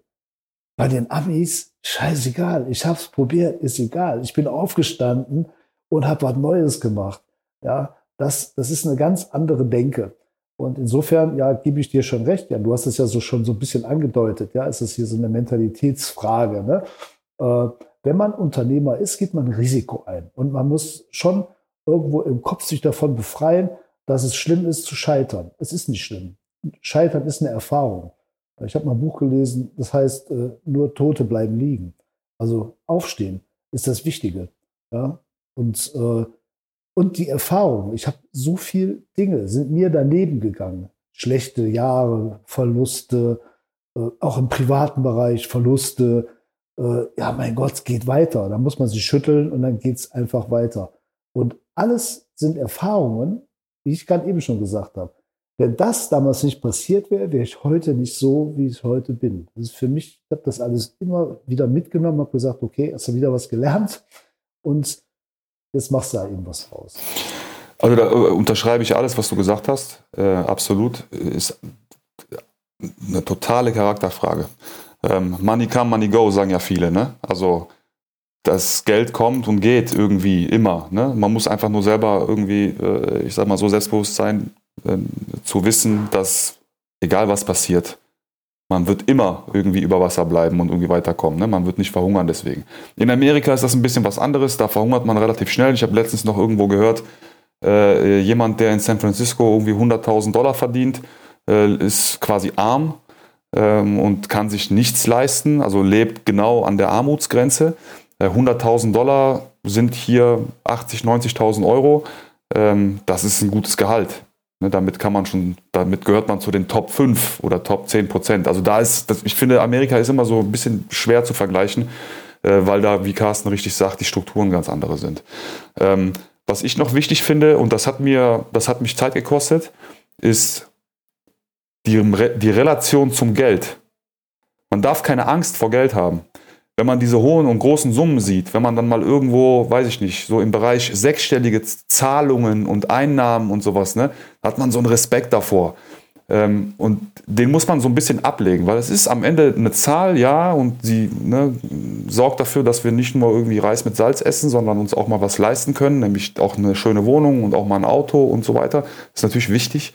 Bei den Amis scheißegal, ich habe es probiert, ist egal. Ich bin aufgestanden und habe was Neues gemacht. Ja, das, das ist eine ganz andere Denke. Und insofern, ja, gebe ich dir schon recht. Ja, du hast es ja so schon so ein bisschen angedeutet. Ja, es ist hier so eine Mentalitätsfrage. Ne? Äh, wenn man Unternehmer ist, geht man ein Risiko ein. Und man muss schon irgendwo im Kopf sich davon befreien, dass es schlimm ist zu scheitern. Es ist nicht schlimm. Scheitern ist eine Erfahrung. Ich habe mal ein Buch gelesen, das heißt, äh, nur Tote bleiben liegen. Also aufstehen ist das Wichtige. Ja? Und, äh, und die Erfahrung, ich habe so viele Dinge, sind mir daneben gegangen. Schlechte Jahre, Verluste, äh, auch im privaten Bereich Verluste. ja, mein Gott, es geht weiter. Da muss man sich schütteln und dann geht es einfach weiter. Und alles sind Erfahrungen, wie ich gerade eben schon gesagt habe. Wenn das damals nicht passiert wäre, wäre ich heute nicht so, wie ich heute bin. Das ist für mich, ich habe das alles immer wieder mitgenommen, habe gesagt, okay, hast du wieder was gelernt und jetzt machst du da eben was raus. Also da äh, unterschreibe ich alles, was du gesagt hast. Äh, absolut. Ist eine totale Charakterfrage. Ähm, money come, money go, sagen ja viele. Ne? Also das Geld kommt und geht irgendwie immer. Ne? Man muss einfach nur selber irgendwie, äh, ich sag mal, so selbstbewusst sein, ähm, zu wissen, dass egal was passiert, man wird immer irgendwie über Wasser bleiben und irgendwie weiterkommen. Ne? Man wird nicht verhungern deswegen. In Amerika ist das ein bisschen was anderes. Da verhungert man relativ schnell. Ich habe letztens noch irgendwo gehört, äh, jemand, der in San Francisco irgendwie 100.000 Dollar verdient, äh, ist quasi arm ähm, und kann sich nichts leisten, also lebt genau an der Armutsgrenze. Äh, 100.000 Dollar sind hier 80.000, 90.000 Euro. Ähm, das ist ein gutes Gehalt. Ne, damit kann man schon, damit gehört man zu den Top 5 oder Top 10 Prozent. Also da ist, das, ich finde, Amerika ist immer so ein bisschen schwer zu vergleichen, äh, weil da, wie Carsten richtig sagt, die Strukturen ganz andere sind. Ähm, was ich noch wichtig finde, und das hat mir, das hat mich Zeit gekostet, ist die, die Relation zum Geld. Man darf keine Angst vor Geld haben wenn man diese hohen und großen Summen sieht, wenn man dann mal irgendwo, weiß ich nicht, so im Bereich sechsstellige Zahlungen und Einnahmen und sowas, ne, hat man so einen Respekt davor. Ähm, und den muss man so ein bisschen ablegen, weil es ist am Ende eine Zahl, ja, und sie ne, sorgt dafür, dass wir nicht nur irgendwie Reis mit Salz essen, sondern uns auch mal was leisten können, nämlich auch eine schöne Wohnung und auch mal ein Auto und so weiter. Das ist natürlich wichtig.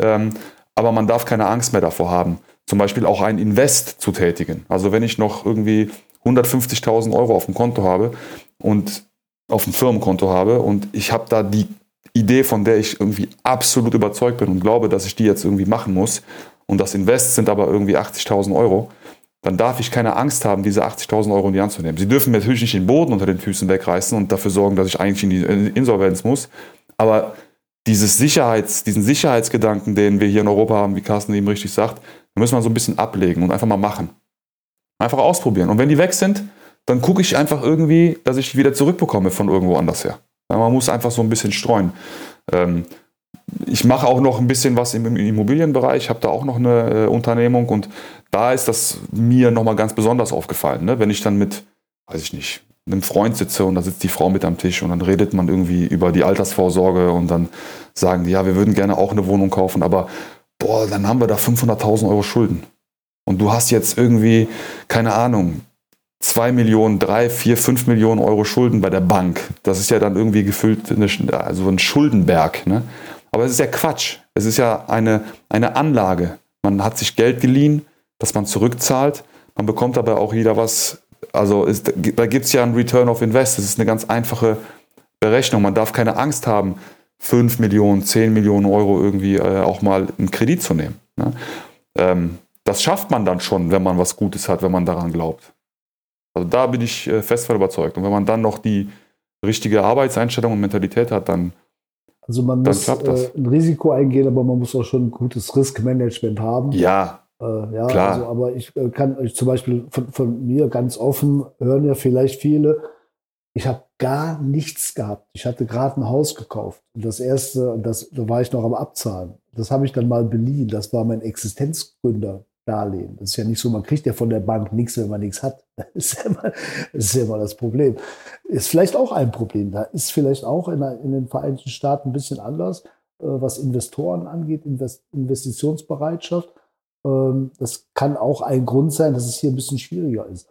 Ähm, aber man darf keine Angst mehr davor haben, zum Beispiel auch ein Invest zu tätigen. Also wenn ich noch irgendwie 150.000 Euro auf dem Konto habe und auf dem Firmenkonto habe und ich habe da die Idee, von der ich irgendwie absolut überzeugt bin und glaube, dass ich die jetzt irgendwie machen muss und das Invest sind aber irgendwie 80.000 Euro, dann darf ich keine Angst haben, diese 80.000 Euro in die Hand zu nehmen. Sie dürfen mir natürlich nicht den Boden unter den Füßen wegreißen und dafür sorgen, dass ich eigentlich in die Insolvenz muss, aber dieses Sicherheits, diesen Sicherheitsgedanken, den wir hier in Europa haben, wie Carsten eben richtig sagt, müssen wir so ein bisschen ablegen und einfach mal machen. Einfach ausprobieren. Und wenn die weg sind, dann gucke ich einfach irgendwie, dass ich wieder zurückbekomme von irgendwo anders her. man muss einfach so ein bisschen streuen. Ähm, ich mache auch noch ein bisschen was im, Immobilienbereich, habe da auch noch eine äh, Unternehmung und da ist das mir nochmal ganz besonders aufgefallen. Ne? Wenn ich dann mit, weiß ich nicht, einem Freund sitze und da sitzt die Frau mit am Tisch und dann redet man irgendwie über die Altersvorsorge und dann sagen die, ja, wir würden gerne auch eine Wohnung kaufen, aber boah, dann haben wir da 500.000 Euro Schulden und du hast jetzt irgendwie, keine Ahnung, 2 Millionen, 3, 4, 5 Millionen Euro Schulden bei der Bank. Das ist ja dann irgendwie gefüllt, eine, also ein Schuldenberg. Ne? Aber es ist ja Quatsch. Es ist ja eine, eine Anlage. Man hat sich Geld geliehen, das man zurückzahlt. Man bekommt dabei auch wieder was. Also ist, da gibt es ja ein Return of Invest. Das ist eine ganz einfache Berechnung. Man darf keine Angst haben, 5 Millionen, 10 Millionen Euro irgendwie äh, auch mal einen Kredit zu nehmen. Ne? Ähm, das schafft man dann schon, wenn man was Gutes hat, wenn man daran glaubt. Also da bin ich äh, fest von überzeugt. Und wenn man dann noch die richtige Arbeitseinstellung und Mentalität hat, dann also man muss äh, ein Risiko eingehen, aber man muss auch schon ein gutes Riskmanagement haben. Ja. Äh, ja, klar. Also, aber ich äh, kann euch zum Beispiel von, von, mir ganz offen hören ja vielleicht viele. Ich habe gar nichts gehabt. Ich hatte gerade ein Haus gekauft. Und das erste, das, da war ich noch am Abzahlen. Das habe ich dann mal beliehen. Das war mein Existenzgründer. Darlehen. Das ist ja nicht so, man kriegt ja von der Bank nichts, wenn man nichts hat. Das ist ja immer das, ist ja immer das Problem. Ist vielleicht auch ein Problem. Da ist vielleicht auch in, in den Vereinigten Staaten ein bisschen anders, äh, was Investoren angeht, Invest Investitionsbereitschaft. Ähm, das kann auch ein Grund sein, dass es hier ein bisschen schwieriger ist.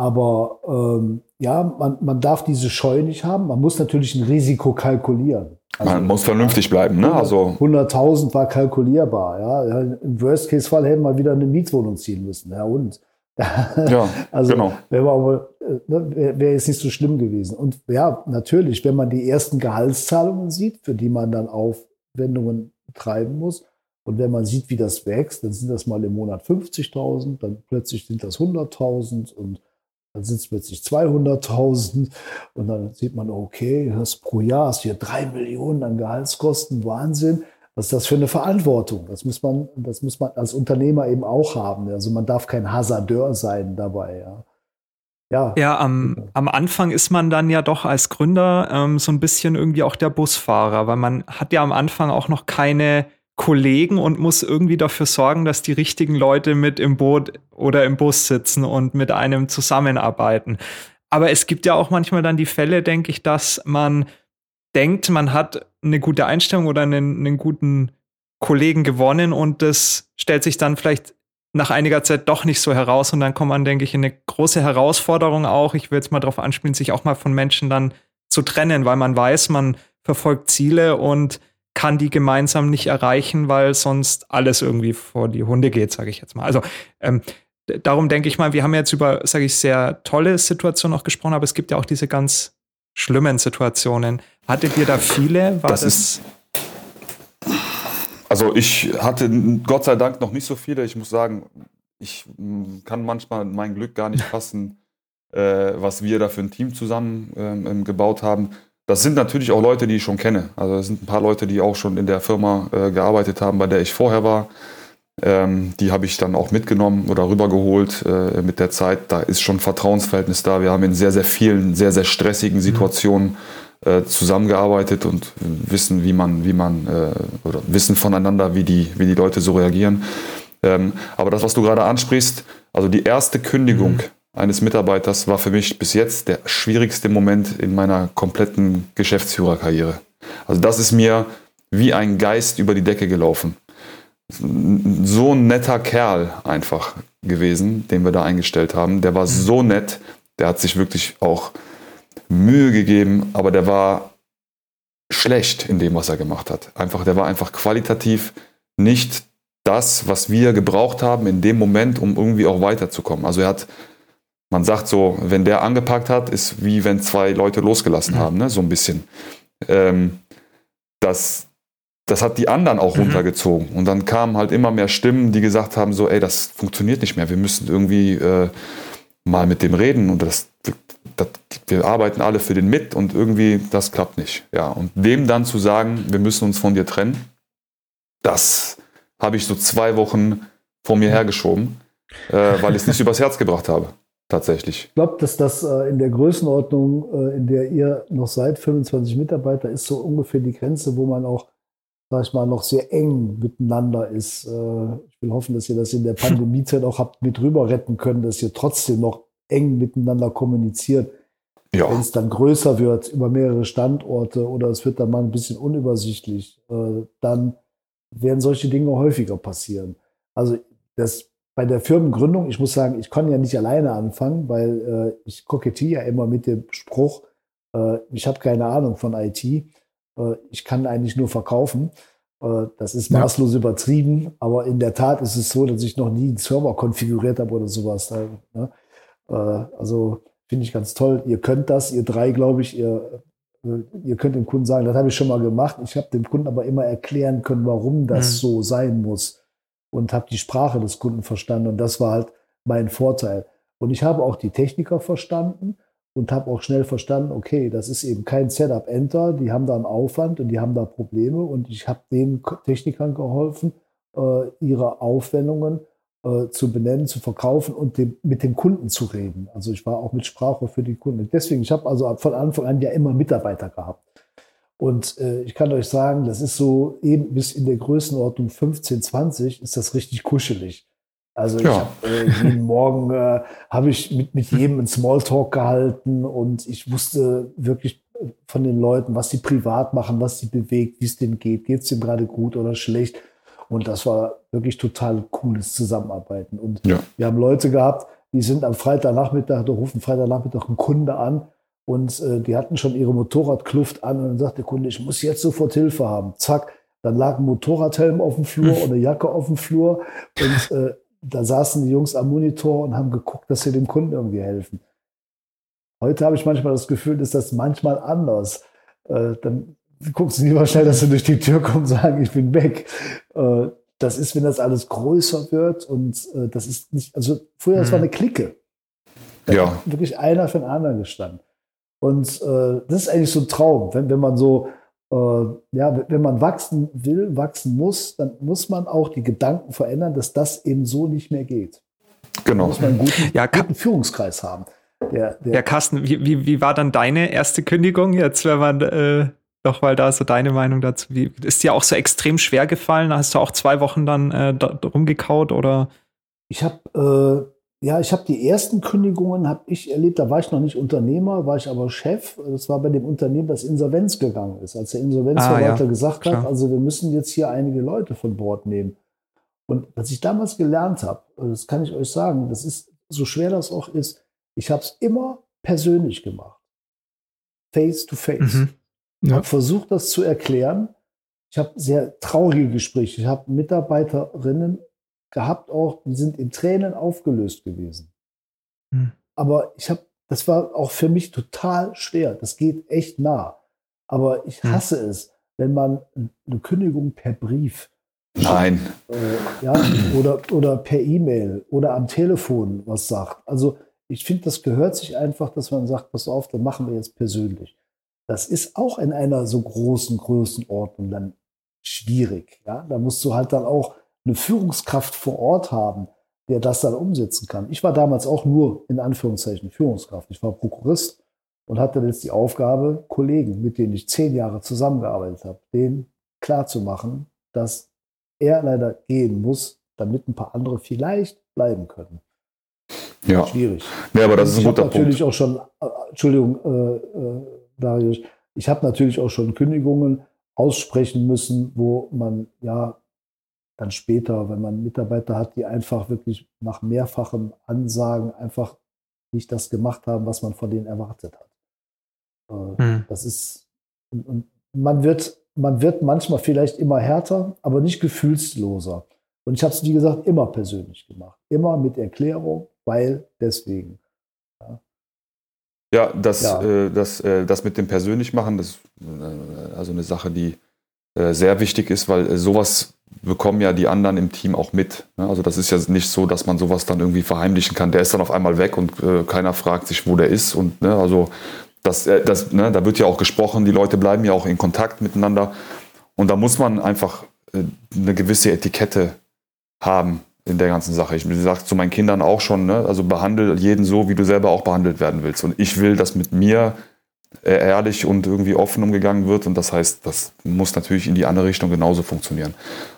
Aber ähm, ja, man, man darf diese Scheu nicht haben. Man muss natürlich ein Risiko kalkulieren. Also, man muss vernünftig bleiben. Ne? Also 100.000 war kalkulierbar. Ja. Im Worst-Case-Fall hätten wir wieder eine Mietwohnung ziehen müssen. Ja, und? ja, also, genau. Wäre aber, ne, wäre jetzt nicht so schlimm gewesen. Und ja, natürlich, wenn man die ersten Gehaltszahlungen sieht, für die man dann Aufwendungen treiben muss, und wenn man sieht, wie das wächst, dann sind das mal im Monat 50.000, dann plötzlich sind das 100.000 und dann sind es plötzlich 200.000 und dann sieht man, okay, das pro Jahr ist hier drei Millionen an Gehaltskosten, Wahnsinn. Was ist das für eine Verantwortung? Das muss man, das muss man als Unternehmer eben auch haben. Also man darf kein Hasardeur sein dabei. Ja. Ja, ja am, am Anfang ist man dann ja doch als Gründer ähm, so ein bisschen irgendwie auch der Busfahrer, weil man hat ja am Anfang auch noch keine Kollegen und muss irgendwie dafür sorgen, dass die richtigen Leute mit im Boot oder im Bus sitzen und mit einem zusammenarbeiten. Aber es gibt ja auch manchmal dann die Fälle, denke ich, dass man denkt, man hat eine gute Einstellung oder einen, einen guten Kollegen gewonnen und das stellt sich dann vielleicht nach einiger Zeit doch nicht so heraus und dann kommt man, denke ich, in eine große Herausforderung auch. Ich will jetzt mal darauf anspielen, sich auch mal von Menschen dann zu trennen, weil man weiß, man verfolgt Ziele und kann die gemeinsam nicht erreichen, weil sonst alles irgendwie vor die Hunde geht, sage ich jetzt mal. Also ähm, darum denke ich mal, wir haben jetzt über, sage ich, sehr tolle Situationen auch gesprochen, aber es gibt ja auch diese ganz schlimmen Situationen. Hattet ihr da viele? War das, das ist also ich hatte Gott sei Dank noch nicht so viele. Ich muss sagen, ich kann manchmal mein Glück gar nicht fassen, äh, was wir da für ein Team zusammen ähm, gebaut haben. Das sind natürlich auch Leute, die ich schon kenne. Also es sind ein paar Leute, die auch schon in der Firma äh, gearbeitet haben, bei der ich vorher war. Ähm, die habe ich dann auch mitgenommen oder rübergeholt äh, mit der Zeit. Da ist schon Vertrauensverhältnis da. Wir haben in sehr, sehr vielen, sehr, sehr stressigen Situationen äh, zusammengearbeitet und wissen, wie man, wie man, äh, oder wissen voneinander, wie die, wie die Leute so reagieren. Ähm, aber das, was du gerade ansprichst, also die erste Kündigung mhm. Eines Mitarbeiters war für mich bis jetzt der schwierigste Moment in meiner kompletten Geschäftsführerkarriere. Also das ist mir wie ein Geist über die Decke gelaufen so ein netter Kerl einfach gewesen, den wir da eingestellt haben. Der war mhm. so nett, der hat sich wirklich auch Mühe gegeben, aber der war schlecht in dem, was er gemacht hat. Einfach, der war einfach qualitativ nicht das, was wir gebraucht haben in dem Moment, um irgendwie auch weiterzukommen. Also er hat, man sagt so, wenn der angepackt hat, ist wie wenn zwei Leute losgelassen mhm. haben, ne? so ein bisschen. Ähm, das, das hat die anderen auch mhm. runtergezogen. Und dann kamen halt immer mehr Stimmen, die gesagt haben, so, ey, das funktioniert nicht mehr. Wir müssen irgendwie äh, mal mit dem reden und das, das, wir arbeiten alle für den mit und irgendwie, das klappt nicht. Ja, und dem dann zu sagen, wir müssen uns von dir trennen, das habe ich so zwei Wochen vor mir hergeschoben, äh, weil ich es nicht übers Herz gebracht habe. Tatsächlich. Ich glaube, dass das äh, in der Größenordnung, äh, in der ihr noch seid, 25 Mitarbeiter, ist so ungefähr die Grenze, wo man auch sag ich mal, noch sehr eng miteinander ist. Äh, ich will hoffen, dass ihr das in der Pandemiezeit auch habt mit rüber retten können, dass ihr trotzdem noch eng miteinander kommuniziert. Ja. Wenn es dann größer wird über mehrere Standorte oder es wird dann mal ein bisschen unübersichtlich, dann werden solche Dinge häufiger passieren. Also das bei der Firmengründung, ich muss sagen, ich kann ja nicht alleine anfangen, weil äh, ich kokettiere ja immer mit dem Spruch, ich habe keine Ahnung von IT. Äh, ich kann eigentlich nur verkaufen. Äh, das ist maßlos ja. übertrieben, aber in der Tat ist es so, dass ich noch nie einen Server konfiguriert habe oder sowas. Ne? Äh, also finde ich ganz toll. Ihr könnt das, ihr drei, glaube ich, ihr, ihr könnt dem Kunden sagen, das habe ich schon mal gemacht. Ich habe dem Kunden aber immer erklären können, warum das mhm. so sein muss und habe die Sprache des Kunden verstanden und das war halt mein Vorteil. Und ich habe auch die Techniker verstanden und habe auch schnell verstanden, okay, das ist eben kein Setup-Enter, die haben da einen Aufwand und die haben da Probleme und ich habe den Technikern geholfen, äh, ihre Aufwendungen äh, zu benennen, zu verkaufen und dem, mit dem Kunden zu reden. Also ich war auch mit Sprache für die Kunden. Deswegen, ich habe also von Anfang an ja immer Mitarbeiter gehabt. Und äh, ich kann euch sagen, das ist so eben bis in der Größenordnung 15, 20 ist das richtig kuschelig. Also ich ja. hab, äh, jeden Morgen äh, habe ich mit, mit jedem einen Smalltalk gehalten und ich wusste wirklich von den Leuten, was sie privat machen, was sie bewegt, wie es denen geht, geht es dem gerade gut oder schlecht. Und das war wirklich total cooles Zusammenarbeiten. Und ja. wir haben Leute gehabt, die sind am Freitagnachmittag, da rufen Freitagnachmittag einen Kunde an und äh, die hatten schon ihre Motorradkluft an und dann sagt der Kunde, ich muss jetzt sofort Hilfe haben. Zack, dann lag ein Motorradhelm auf dem Flur oder Jacke auf dem Flur und äh, da saßen die Jungs am Monitor und haben geguckt, dass sie dem Kunden irgendwie helfen. Heute habe ich manchmal das Gefühl, ist das manchmal anders. Äh, dann guckst du lieber schnell, dass sie durch die Tür kommen und sagen, ich bin weg. Äh, das ist, wenn das alles größer wird und äh, das ist nicht, also früher, das war eine Clique. Da ja. hat wirklich einer für den anderen gestanden. Und äh, das ist eigentlich so ein Traum, wenn, wenn man so äh, ja, wenn man wachsen will, wachsen muss, dann muss man auch die Gedanken verändern, dass das eben so nicht mehr geht. Genau. Da muss man einen guten, ja, guten Führungskreis haben. Der, der ja, Carsten, wie, wie, wie war dann deine erste Kündigung jetzt, wenn man äh, doch mal da so deine Meinung dazu? Wie, ist dir auch so extrem schwer gefallen? Hast du auch zwei Wochen dann äh, rumgekaut oder? Ich habe äh, ja, ich habe die ersten Kündigungen habe ich erlebt. Da war ich noch nicht Unternehmer, war ich aber Chef. Das war bei dem Unternehmen, das Insolvenz gegangen ist, als der Insolvenzverwalter ah, ja. gesagt hat, Klar. also wir müssen jetzt hier einige Leute von Bord nehmen. Und was ich damals gelernt habe, das kann ich euch sagen, das ist so schwer das auch ist. Ich habe es immer persönlich gemacht, face to face. Mhm. Ja. Habe versucht, das zu erklären. Ich habe sehr traurige Gespräche. Ich habe Mitarbeiterinnen gehabt auch, die sind in Tränen aufgelöst gewesen. Hm. Aber ich habe, das war auch für mich total schwer. Das geht echt nah. Aber ich hm. hasse hm. es, wenn man eine Kündigung per Brief Nein. Äh, ja, oder, oder per E-Mail oder am Telefon was sagt. Also ich finde, das gehört sich einfach, dass man sagt, pass auf, dann machen wir jetzt persönlich. das ist auch in einer so großen Größenordnung dann schwierig. Ja? Da musst du halt dann auch eine Führungskraft vor Ort haben, der das dann umsetzen kann. Ich war damals auch nur in Anführungszeichen Führungskraft. Ich war Prokurist und hatte jetzt die Aufgabe, Kollegen, mit denen ich zehn Jahre zusammengearbeitet habe, denen klarzumachen, dass er leider gehen muss, damit ein paar andere vielleicht bleiben können. Ja. Schwierig. Ja, aber das ist ein guter natürlich Punkt. auch schon, äh, Entschuldigung, äh, äh, Darius, ich habe natürlich auch schon Kündigungen aussprechen müssen, wo man ja dann später, wenn man Mitarbeiter hat, die einfach wirklich nach mehrfachen Ansagen einfach nicht das gemacht haben, was man von denen erwartet hat. Äh, Hm. Das ist, und, und man wird, man wird manchmal vielleicht immer härter, aber nicht gefühlsloser. Und ich habe es, wie gesagt, immer persönlich gemacht. Immer mit Erklärung, weil deswegen. Ja, das, Ja. Äh, das, äh, das mit dem persönlich machen, das ist äh, also eine Sache, die äh, sehr wichtig ist, weil äh, sowas bekommen ja die anderen im Team auch mit. Ne? Also das ist ja nicht so, dass man sowas dann irgendwie verheimlichen kann. Der ist dann auf einmal weg und äh, keiner fragt sich, wo der ist. Und ne, also das, äh, das, ne, da wird ja auch gesprochen, die Leute bleiben ja auch in Kontakt miteinander. Und da muss man einfach äh, eine gewisse Etikette haben in der ganzen Sache. Ich sage zu meinen Kindern auch schon, ne, also behandle jeden so, wie du selber auch behandelt werden willst. Und ich will, dass mit mir ehrlich und irgendwie offen umgegangen wird. Und das heißt, das muss natürlich in die andere Richtung genauso funktionieren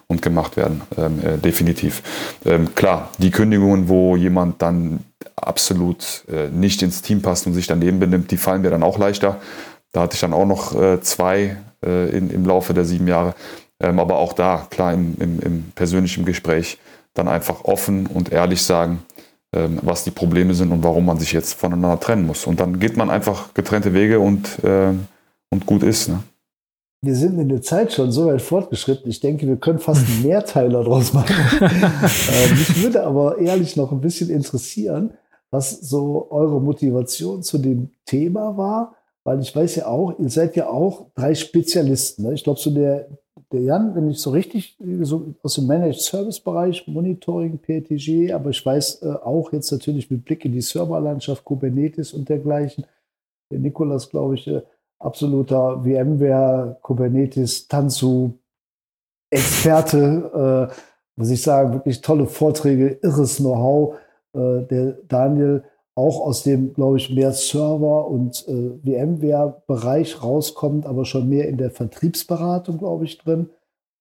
und gemacht werden, ähm, äh, definitiv. Ähm, klar, die Kündigungen, wo jemand dann absolut äh, nicht ins Team passt und sich daneben benimmt, die fallen mir dann auch leichter. Da hatte ich dann auch noch äh, zwei äh, in, im Laufe der sieben Jahre. Ähm, aber auch da, klar, im, im, im persönlichen Gespräch dann einfach offen und ehrlich sagen, was die Probleme sind und warum man sich jetzt voneinander trennen muss. Und dann geht man einfach getrennte Wege und, ähm, und gut ist. Ne? Wir sind in der Zeit schon so weit fortgeschritten. Ich denke, wir können fast einen Mehrteiler draus machen. äh, mich würde aber ehrlich noch ein bisschen interessieren, was so eure Motivation zu dem Thema war, weil ich weiß ja auch, ihr seid ja auch drei Spezialisten. Ne? Ich glaube, so der, der Jan, wenn ich so richtig so aus dem Managed Service Bereich, Monitoring, PTG, aber ich weiß äh, auch jetzt natürlich mit Blick in die Serverlandschaft, Kubernetes und dergleichen. Der Nikolas, glaube ich, äh, absoluter VMware, Kubernetes, Tanzu, Experte, äh, muss ich sagen, wirklich tolle Vorträge, irres Know-how. Äh, der Daniel auch aus dem, glaube ich, mehr Server- und äh, VMware-Bereich rauskommt, aber schon mehr in der Vertriebsberatung, glaube ich, drin.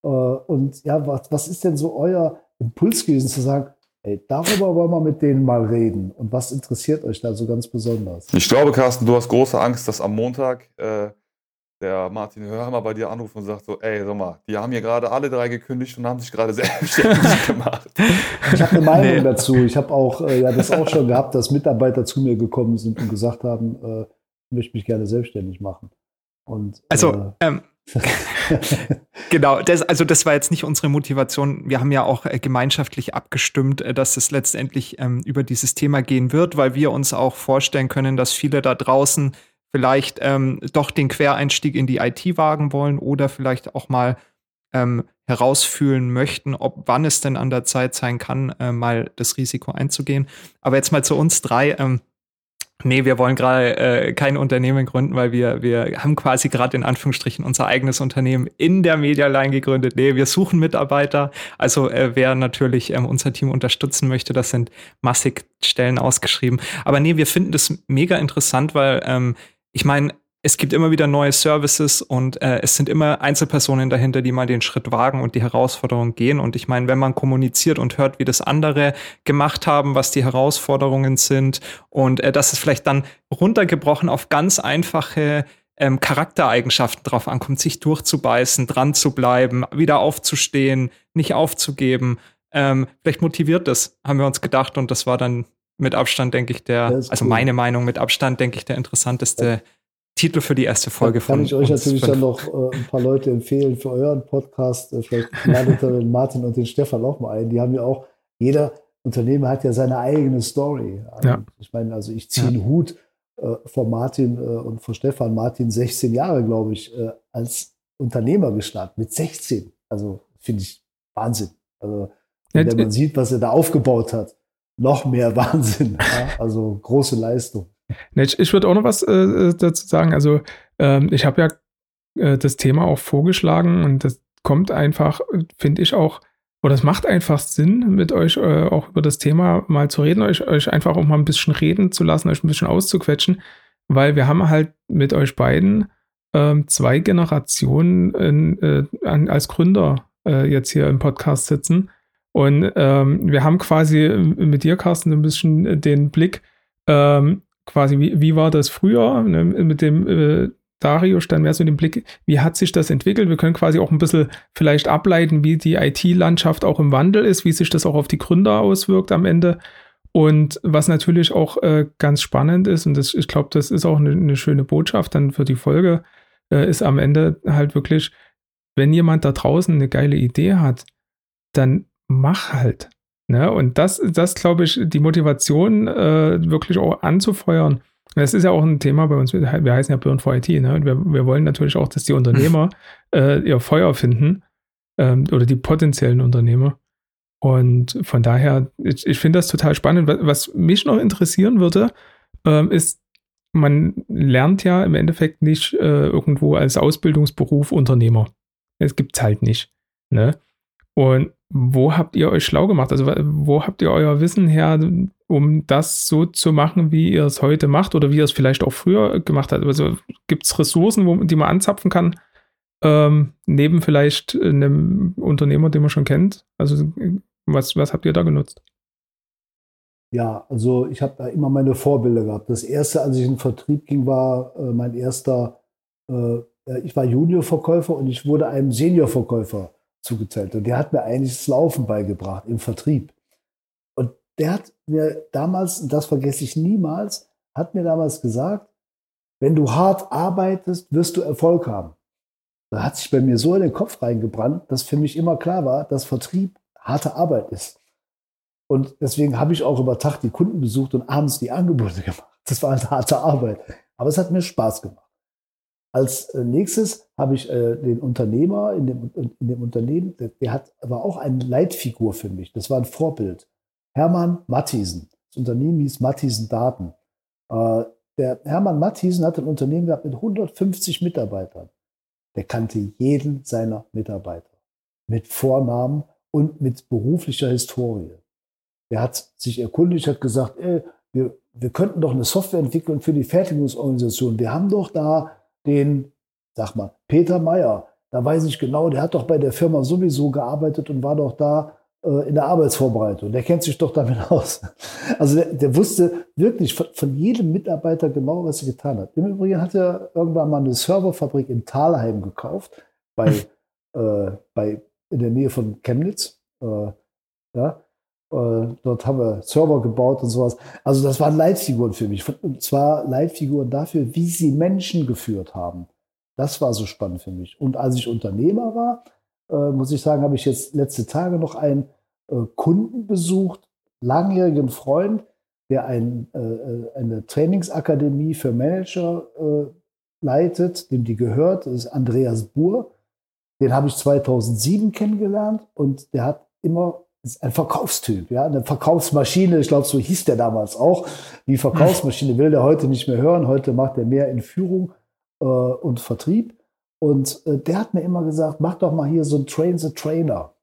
Äh, und ja, was, was ist denn so euer Impuls gewesen zu sagen, ey, darüber wollen wir mit denen mal reden? Und was interessiert euch da so ganz besonders? Ich glaube, Carsten, du hast große Angst, dass am Montag äh, der Martin Hörhammer bei dir anruft und sagt so, ey, sag mal, die haben hier gerade alle drei gekündigt und haben sich gerade selbstständig gemacht. Ich habe eine Meinung Nee. dazu. Ich habe auch äh, ja, das auch schon gehabt, dass Mitarbeiter zu mir gekommen sind und gesagt haben, äh, ich möchte mich gerne selbstständig machen. Und, Also, äh, ähm, genau, das, also das war jetzt nicht unsere Motivation. Wir haben ja auch äh, gemeinschaftlich abgestimmt, äh, dass es letztendlich ähm, über dieses Thema gehen wird, weil wir uns auch vorstellen können, dass viele da draußen vielleicht ähm, doch den Quereinstieg in die IT wagen wollen oder vielleicht auch mal ähm, herausfühlen möchten, ob wann es denn an der Zeit sein kann, äh, mal das Risiko einzugehen. Aber jetzt mal zu uns drei. Ähm, Nee, wir wollen gerade äh, kein Unternehmen gründen, weil wir, wir haben quasi gerade in Anführungsstrichen unser eigenes Unternehmen in der Medialine gegründet. Nee, wir suchen Mitarbeiter. Also äh, wer natürlich ähm, unser Team unterstützen möchte, das sind massig Stellen ausgeschrieben. Aber nee, wir finden das mega interessant, weil ähm, ich meine, es gibt immer wieder neue Services und äh, es sind immer Einzelpersonen dahinter, die mal den Schritt wagen und die Herausforderung gehen. Und ich meine, wenn man kommuniziert und hört, wie das andere gemacht haben, was die Herausforderungen sind und äh, dass es vielleicht dann runtergebrochen auf ganz einfache ähm, Charaktereigenschaften drauf ankommt, sich durchzubeißen, dran zu bleiben, wieder aufzustehen, nicht aufzugeben. Ähm, vielleicht motiviert das, haben wir uns gedacht und das war dann mit Abstand, denke ich, der, also cool. meine Meinung, mit Abstand, denke ich, der interessanteste Titel für die erste Folge kann von ich euch uns natürlich fünf. dann noch äh, ein paar Leute empfehlen für euren Podcast. Äh, vielleicht ladet den Martin und den Stefan auch mal ein. Die haben ja auch, jeder Unternehmer hat ja seine eigene Story. Ja. Ich meine, also ich ziehe einen Hut äh, vor Martin äh, und vor Stefan. Martin 16 Jahre, glaube ich, äh, als Unternehmer gestartet, mit 16. Also finde ich Wahnsinn. Also Ja, wenn man sieht, was er da aufgebaut hat, noch mehr Wahnsinn. Ja? Also große Leistung. Ich, ich würde auch noch was äh, dazu sagen. Also, ähm, ich habe ja äh, das Thema auch vorgeschlagen und das kommt einfach, finde ich auch, oder es macht einfach Sinn, mit euch äh, auch über das Thema mal zu reden, euch, euch einfach auch mal ein bisschen reden zu lassen, euch ein bisschen auszuquetschen, weil wir haben halt mit euch beiden ähm, zwei Generationen äh, als Gründer äh, jetzt hier im Podcast sitzen. Und ähm, wir haben quasi mit dir, Carsten, so ein bisschen den Blick, ähm, quasi, wie, wie war das früher, ne, mit dem äh, Dario stand mehr so den Blick, wie hat sich das entwickelt? Wir können quasi auch ein bisschen vielleicht ableiten, wie die IT-Landschaft auch im Wandel ist, wie sich das auch auf die Gründer auswirkt am Ende. Und was natürlich auch äh, ganz spannend ist, und das, ich glaube, das ist auch eine, eine, schöne Botschaft dann für die Folge, äh, ist am Ende halt wirklich, wenn jemand da draußen eine geile Idee hat, dann mach halt. Ne? Und das, das glaube ich, die Motivation äh, wirklich auch anzufeuern das ist ja auch ein Thema bei uns. Wir heißen ja Burn for IT. Ne? Und wir, wir wollen natürlich auch, dass die Unternehmer äh, ihr Feuer finden ähm, oder die potenziellen Unternehmer. Und von daher, ich, ich finde das total spannend. Was, was, mich noch interessieren würde, ähm, ist, man lernt ja im Endeffekt nicht äh, irgendwo als Ausbildungsberuf Unternehmer. Es gibt es halt nicht. Ne? Und wo habt ihr euch schlau gemacht? Also wo habt ihr euer Wissen her, um das so zu machen, wie ihr es heute macht oder wie ihr es vielleicht auch früher gemacht habt? Also gibt es Ressourcen, wo, die man anzapfen kann, ähm, neben vielleicht einem Unternehmer, den man schon kennt? Also was, was habt ihr da genutzt? Ja, also ich habe da immer meine Vorbilder gehabt. Das erste, als ich in den Vertrieb ging, war äh, mein erster, äh, ich war Juniorverkäufer und ich wurde einem Seniorverkäufer zugeteilt. Und der hat mir eigentlich das Laufen beigebracht im Vertrieb. Und der hat mir damals, das vergesse ich niemals, hat mir damals gesagt, wenn du hart arbeitest, wirst du Erfolg haben. Da hat sich bei mir so in den Kopf reingebrannt, dass für mich immer klar war, dass Vertrieb harte Arbeit ist. Und deswegen habe ich auch über Tag die Kunden besucht und abends die Angebote gemacht. Das war eine harte Arbeit. Aber es hat mir Spaß gemacht. Als äh, nächstes habe ich äh, den Unternehmer in dem, in dem Unternehmen, der, hat, war auch eine Leitfigur für mich. Das war ein Vorbild. Hermann Mathiesen. Das Unternehmen hieß Mathiesen Daten. Äh, der Hermann Mathiesen hat ein Unternehmen gehabt mit 150 Mitarbeitern. Der kannte jeden seiner Mitarbeiter mit Vornamen und mit beruflicher Historie. Der hat sich erkundigt, hat gesagt, ey, wir, wir könnten doch eine Software entwickeln für die Fertigungsorganisation. Wir haben doch da den, sag mal, Peter Meyer. Da weiß ich genau, der hat doch bei der Firma sowieso gearbeitet und war doch da äh, in der Arbeitsvorbereitung. Der kennt sich doch damit aus. Also der, der wusste wirklich von, von, jedem Mitarbeiter genau, was er getan hat. Im Übrigen hat er irgendwann mal eine Serverfabrik in Thalheim gekauft, bei, äh, bei, in der Nähe von Chemnitz. Äh, ja, dort haben wir Server gebaut und sowas. Also das waren Leitfiguren für mich. Und zwar Leitfiguren dafür, wie sie Menschen geführt haben. Das war so spannend für mich. Und als ich Unternehmer war, äh, muss ich sagen, habe ich jetzt letzte Tage noch einen äh, Kunden besucht, langjährigen Freund, der ein, äh, äh eine Trainingsakademie für Manager äh, leitet, dem die gehört. Das ist Andreas Buhr. Den habe ich 2007 kennengelernt und der hat immer ist ein Verkaufstyp, ja, eine Verkaufsmaschine. Ich glaube, so hieß der damals auch. Die Verkaufsmaschine will der heute nicht mehr hören. Heute macht er mehr in Führung äh, und Vertrieb. Und äh, der hat mir immer gesagt, mach doch mal hier so ein Train the Trainer.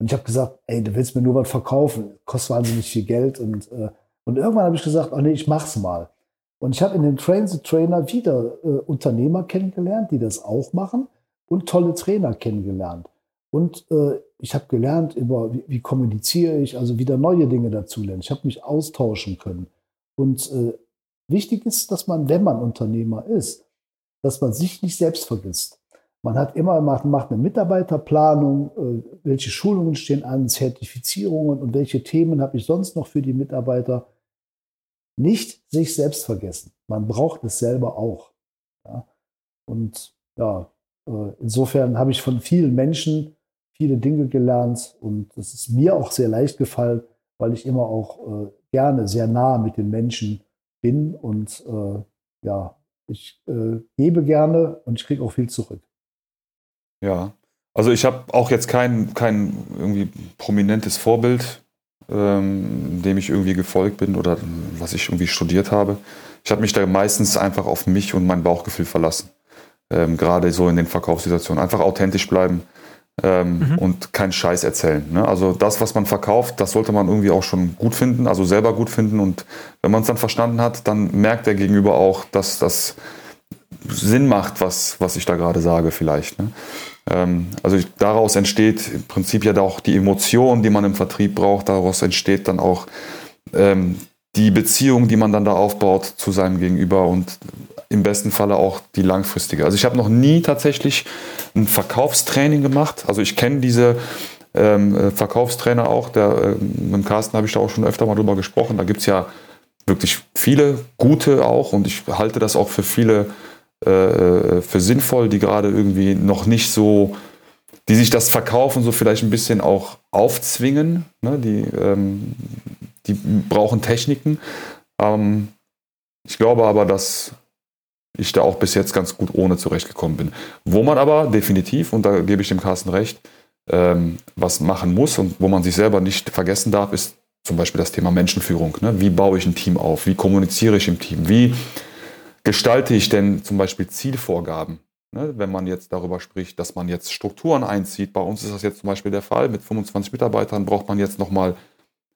Und ich habe gesagt, ey, du willst mir nur was verkaufen, kostet wahnsinnig viel Geld. Und, äh, und irgendwann habe ich gesagt, oh nee, ich mach's mal. Und ich habe in den Train the Trainer wieder äh, Unternehmer kennengelernt, die das auch machen und tolle Trainer kennengelernt. Und äh, ich habe gelernt über, wie, wie, kommuniziere ich, also wieder neue Dinge dazu lernen. Ich habe mich austauschen können. Und äh, wichtig ist, dass man, wenn man Unternehmer ist, dass man sich nicht selbst vergisst. Man hat immer macht, macht eine Mitarbeiterplanung, äh, welche Schulungen stehen an, Zertifizierungen und welche Themen habe ich sonst noch für die Mitarbeiter. Nicht sich selbst vergessen. Man braucht es selber auch. Ja? Und ja, äh, insofern habe ich von vielen Menschen viele Dinge gelernt und es ist mir auch sehr leicht gefallen, weil ich immer auch äh, gerne sehr nah mit den Menschen bin und äh, ja, ich äh, gebe gerne und ich kriege auch viel zurück. Ja, also ich habe auch jetzt kein, kein irgendwie prominentes Vorbild. ähm, dem ich irgendwie gefolgt bin oder was ich irgendwie studiert habe. Ich habe mich da meistens einfach auf mich und mein Bauchgefühl verlassen. Ähm, Gerade so in den Verkaufssituationen. Einfach authentisch bleiben ähm, mhm. und keinen Scheiß erzählen. Ne? Also das, was man verkauft, das sollte man irgendwie auch schon gut finden, also selber gut finden. Und wenn man es dann verstanden hat, dann merkt der Gegenüber auch, dass das Sinn macht, was, was ich da gerade sage vielleicht. Ne? Ähm, also ich, daraus entsteht im Prinzip ja auch die Emotion, die man im Vertrieb braucht. Daraus entsteht dann auch ähm, die Beziehung, die man dann da aufbaut zu seinem Gegenüber und im besten Falle auch die langfristige. Also ich habe noch nie tatsächlich ein Verkaufstraining gemacht. Also ich kenne diese ähm, äh, Verkaufstrainer auch. Der, äh, mit Carsten habe ich da auch schon öfter mal drüber gesprochen. Da gibt es ja wirklich viele gute auch und ich halte das auch für viele äh, äh, für sinnvoll, die gerade irgendwie noch nicht so, die sich das Verkaufen so vielleicht ein bisschen auch aufzwingen. Ne? Die, ähm, die brauchen Techniken. Ähm, ich glaube aber, dass ich da auch bis jetzt ganz gut ohne zurechtgekommen bin. Wo man aber definitiv, und da gebe ich dem Carsten recht, ähm, was machen muss und wo man sich selber nicht vergessen darf, ist zum Beispiel das Thema Menschenführung. Ne? Wie baue ich ein Team auf? Wie kommuniziere ich im Team? Wie gestalte ich denn zum Beispiel Zielvorgaben? Ne, wenn man jetzt darüber spricht, dass man jetzt Strukturen einzieht. Bei uns ist das jetzt zum Beispiel der Fall. Mit 25 Mitarbeitern braucht man jetzt nochmal,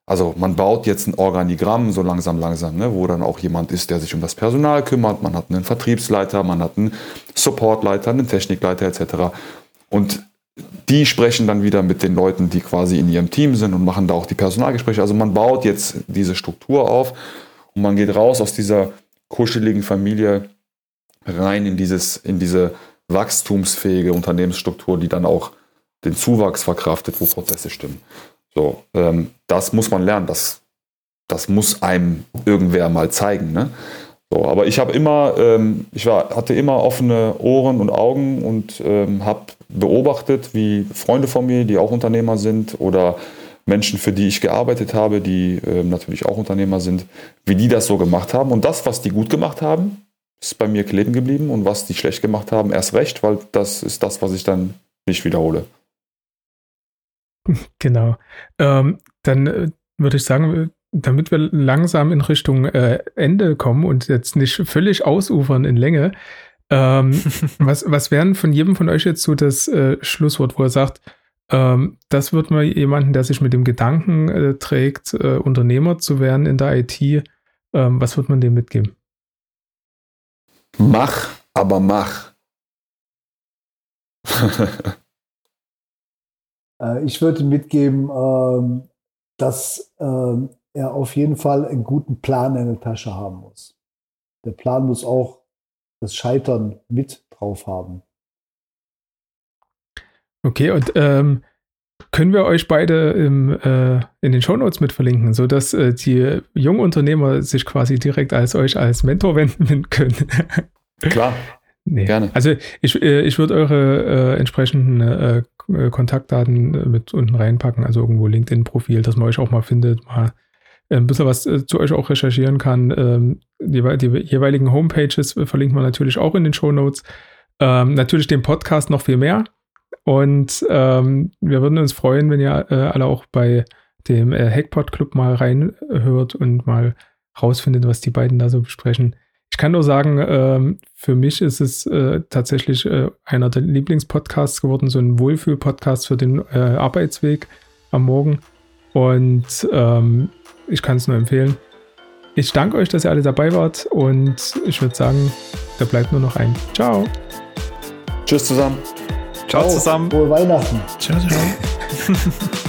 also man baut jetzt ein Organigramm so langsam, langsam, ne, wo dann auch jemand ist, der sich um das Personal kümmert. Man hat einen Vertriebsleiter, man hat einen Supportleiter, einen Technikleiter etc. Und die sprechen dann wieder mit den Leuten, die quasi in ihrem Team sind und machen da auch die Personalgespräche. Also man baut jetzt diese Struktur auf und man geht raus aus dieser kuscheligen Familie rein in, dieses, in diese wachstumsfähige Unternehmensstruktur, die dann auch den Zuwachs verkraftet, wo Prozesse stimmen. So, ähm, das muss man lernen. Das, das muss einem irgendwer mal zeigen. Ne? So, aber ich habe immer, ähm, ich war, hatte immer offene Ohren und Augen und ähm, habe beobachtet, wie Freunde von mir, die auch Unternehmer sind oder Menschen, für die ich gearbeitet habe, die äh, natürlich auch Unternehmer sind, wie die das so gemacht haben. Und das, was die gut gemacht haben, ist bei mir kleben geblieben und was die schlecht gemacht haben, erst recht, weil das ist das, was ich dann nicht wiederhole. Genau. Ähm, dann äh, würde ich sagen, damit wir langsam in Richtung äh, Ende kommen und jetzt nicht völlig ausufern in Länge, ähm, was, was wären von jedem von euch jetzt so das äh, Schlusswort, wo er sagt, ähm, das wird mal jemanden, der sich mit dem Gedanken äh, trägt, äh, Unternehmer zu werden in der IT, ähm, was wird man dem mitgeben? Mach, aber mach. Äh, ich würde mitgeben, ähm, dass ähm, er auf jeden Fall einen guten Plan in der Tasche haben muss. Der Plan muss auch das Scheitern mit drauf haben. Okay, und ähm, können wir euch beide im, äh, in den Shownotes mit verlinken, sodass äh, die jungen Unternehmer sich quasi direkt als euch als Mentor wenden können? Klar. Nee. Gerne. Also ich, äh, ich würde eure äh, entsprechenden äh, Kontaktdaten äh, mit unten reinpacken, also irgendwo LinkedIn-Profil, dass man euch auch mal findet, mal ein bisschen was zu euch auch recherchieren kann. Ähm, die, die jeweiligen Homepages verlinken wir natürlich auch in den Shownotes. Ähm, natürlich den Podcast noch viel mehr. Und ähm, wir würden uns freuen, wenn ihr äh, alle auch bei dem äh, Hackpot Club mal reinhört und mal rausfindet, was die beiden da so besprechen. Ich kann nur sagen, ähm, für mich ist es äh, tatsächlich äh, einer der Lieblingspodcasts geworden, so ein Wohlfühl-Podcast für den äh, Arbeitsweg am Morgen. Und ähm, ich kann es nur empfehlen. Ich danke euch, dass ihr alle dabei wart und ich würde sagen, da bleibt nur noch ein Ciao. Tschüss zusammen. Ciao, zusammen. Frohe Weihnachten. Ciao, ciao.